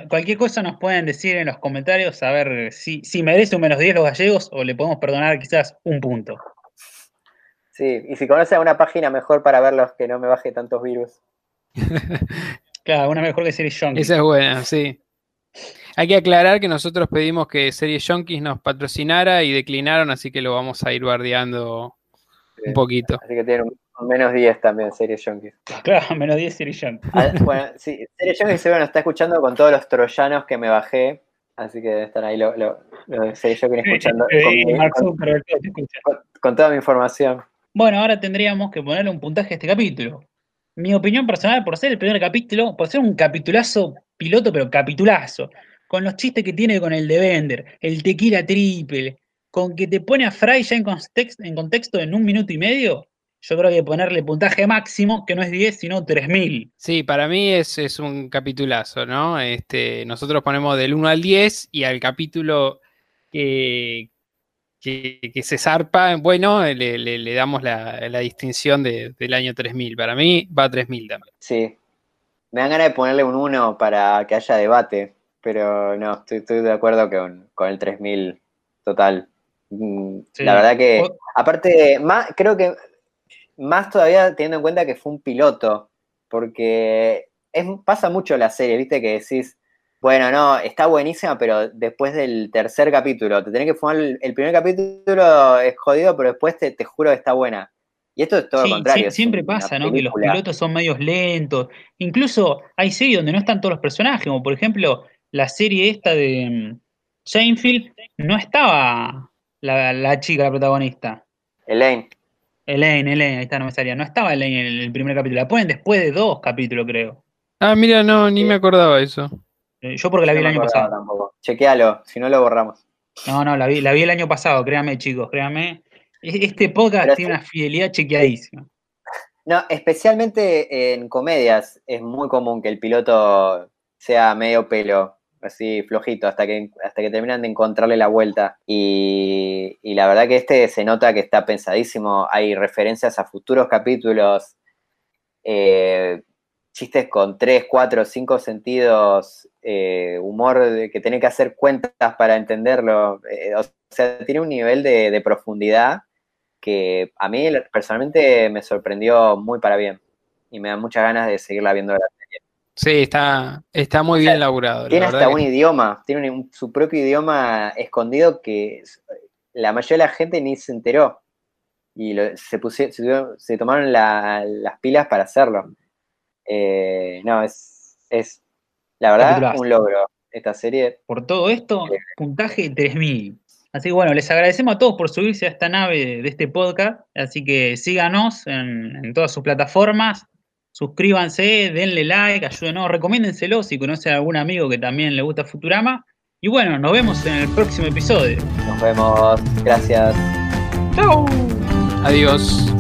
Cualquier cosa nos pueden decir en los comentarios, a ver si, si merece un menos 10 los gallegos o le podemos perdonar quizás un punto. Sí, y si conoce una página mejor para verlos que no me baje tantos virus. *laughs* claro, una mejor que Series Junkies. Esa es buena, sí. Hay que aclarar que nosotros pedimos que Series Junkies nos patrocinara y declinaron, así que lo vamos a ir bardeando un poquito. Así que tiene un menos 10 también Series Junkies. *laughs* Claro, menos 10 Series Junkies. Ah, bueno, sí, Series Junkies seguro nos está escuchando con todos los troyanos que me bajé. Así que están ahí los lo, lo Series Junkies escuchando. con toda mi información. Bueno, ahora tendríamos que ponerle un puntaje a este capítulo mi opinión personal, por ser el primer capítulo, por ser un capitulazo piloto, pero capitulazo, con los chistes que tiene con el de Bender, el tequila triple, con que te pone a Fry ya en contexto, en contexto en un minuto y medio, yo creo que ponerle puntaje máximo, que no es 10, sino 3000. Sí, para mí es, es, un capitulazo, ¿no? Este, nosotros ponemos del 1 al 10 y al capítulo que, que, se zarpa, bueno, le, damos la, distinción del año 3000. Para mí va a 3000 también. Sí. Me dan ganas de ponerle un 1 para que haya debate, pero no, estoy, de acuerdo con, con el 3000 total. Mm, la verdad que, aparte, más, creo que más todavía teniendo en cuenta que fue un piloto, porque es, pasa mucho la serie, viste, que decís, bueno, no, está buenísima, pero después del tercer capítulo, te tenés que fumar el, primer capítulo, es jodido, pero después te, juro que está buena. Y esto es todo lo contrario. siempre pasa, ¿no? Que los pilotos son medios lentos. Incluso hay series donde no están todos los personajes, como por ejemplo la serie esta de mm, Shanefield, no estaba la, chica, la protagonista. Elaine. Elaine, Elaine, ahí está, no me salía. No estaba Elaine en el primer capítulo. La ponen después de dos capítulos, creo. Ah, mira, no, ni me acordaba eso. Eh, yo porque la vi el año pasado. Tampoco. Chequealo, si no lo borramos. No, no, la vi, la vi el año pasado, créame, chicos, créame. E-, este podcast tiene una fidelidad chequeadísima. No, especialmente en comedias es muy común que el piloto sea medio pelo, así flojito, hasta que, hasta que terminan de encontrarle la vuelta. Y, y, la verdad que este se nota que está pensadísimo. Hay referencias a futuros capítulos. Eh, chistes con tres, cuatro, cinco sentidos, eh, humor que tiene que hacer cuentas para entenderlo. Eh, o sea, tiene un nivel de, profundidad que a mí personalmente me sorprendió muy para bien. Y me da muchas ganas de seguirla viendo. Sí, está, está muy bien elaborado. Tiene hasta un idioma, tiene su propio idioma escondido que la mayoría de la gente ni se enteró. Y se, se, tomaron las pilas para hacerlo. Eh, no, es, es la verdad un logro esta serie. Por todo esto, puntaje 3000. Así que bueno, les agradecemos a todos por subirse a esta nave de este podcast. Así que síganos en, todas sus plataformas. Suscríbanse, denle like, ayúdenos, recomiéndenselo si conocen a algún amigo que también le gusta Futurama. Y bueno, nos vemos en el próximo episodio. Nos vemos, gracias. Chau. Adiós.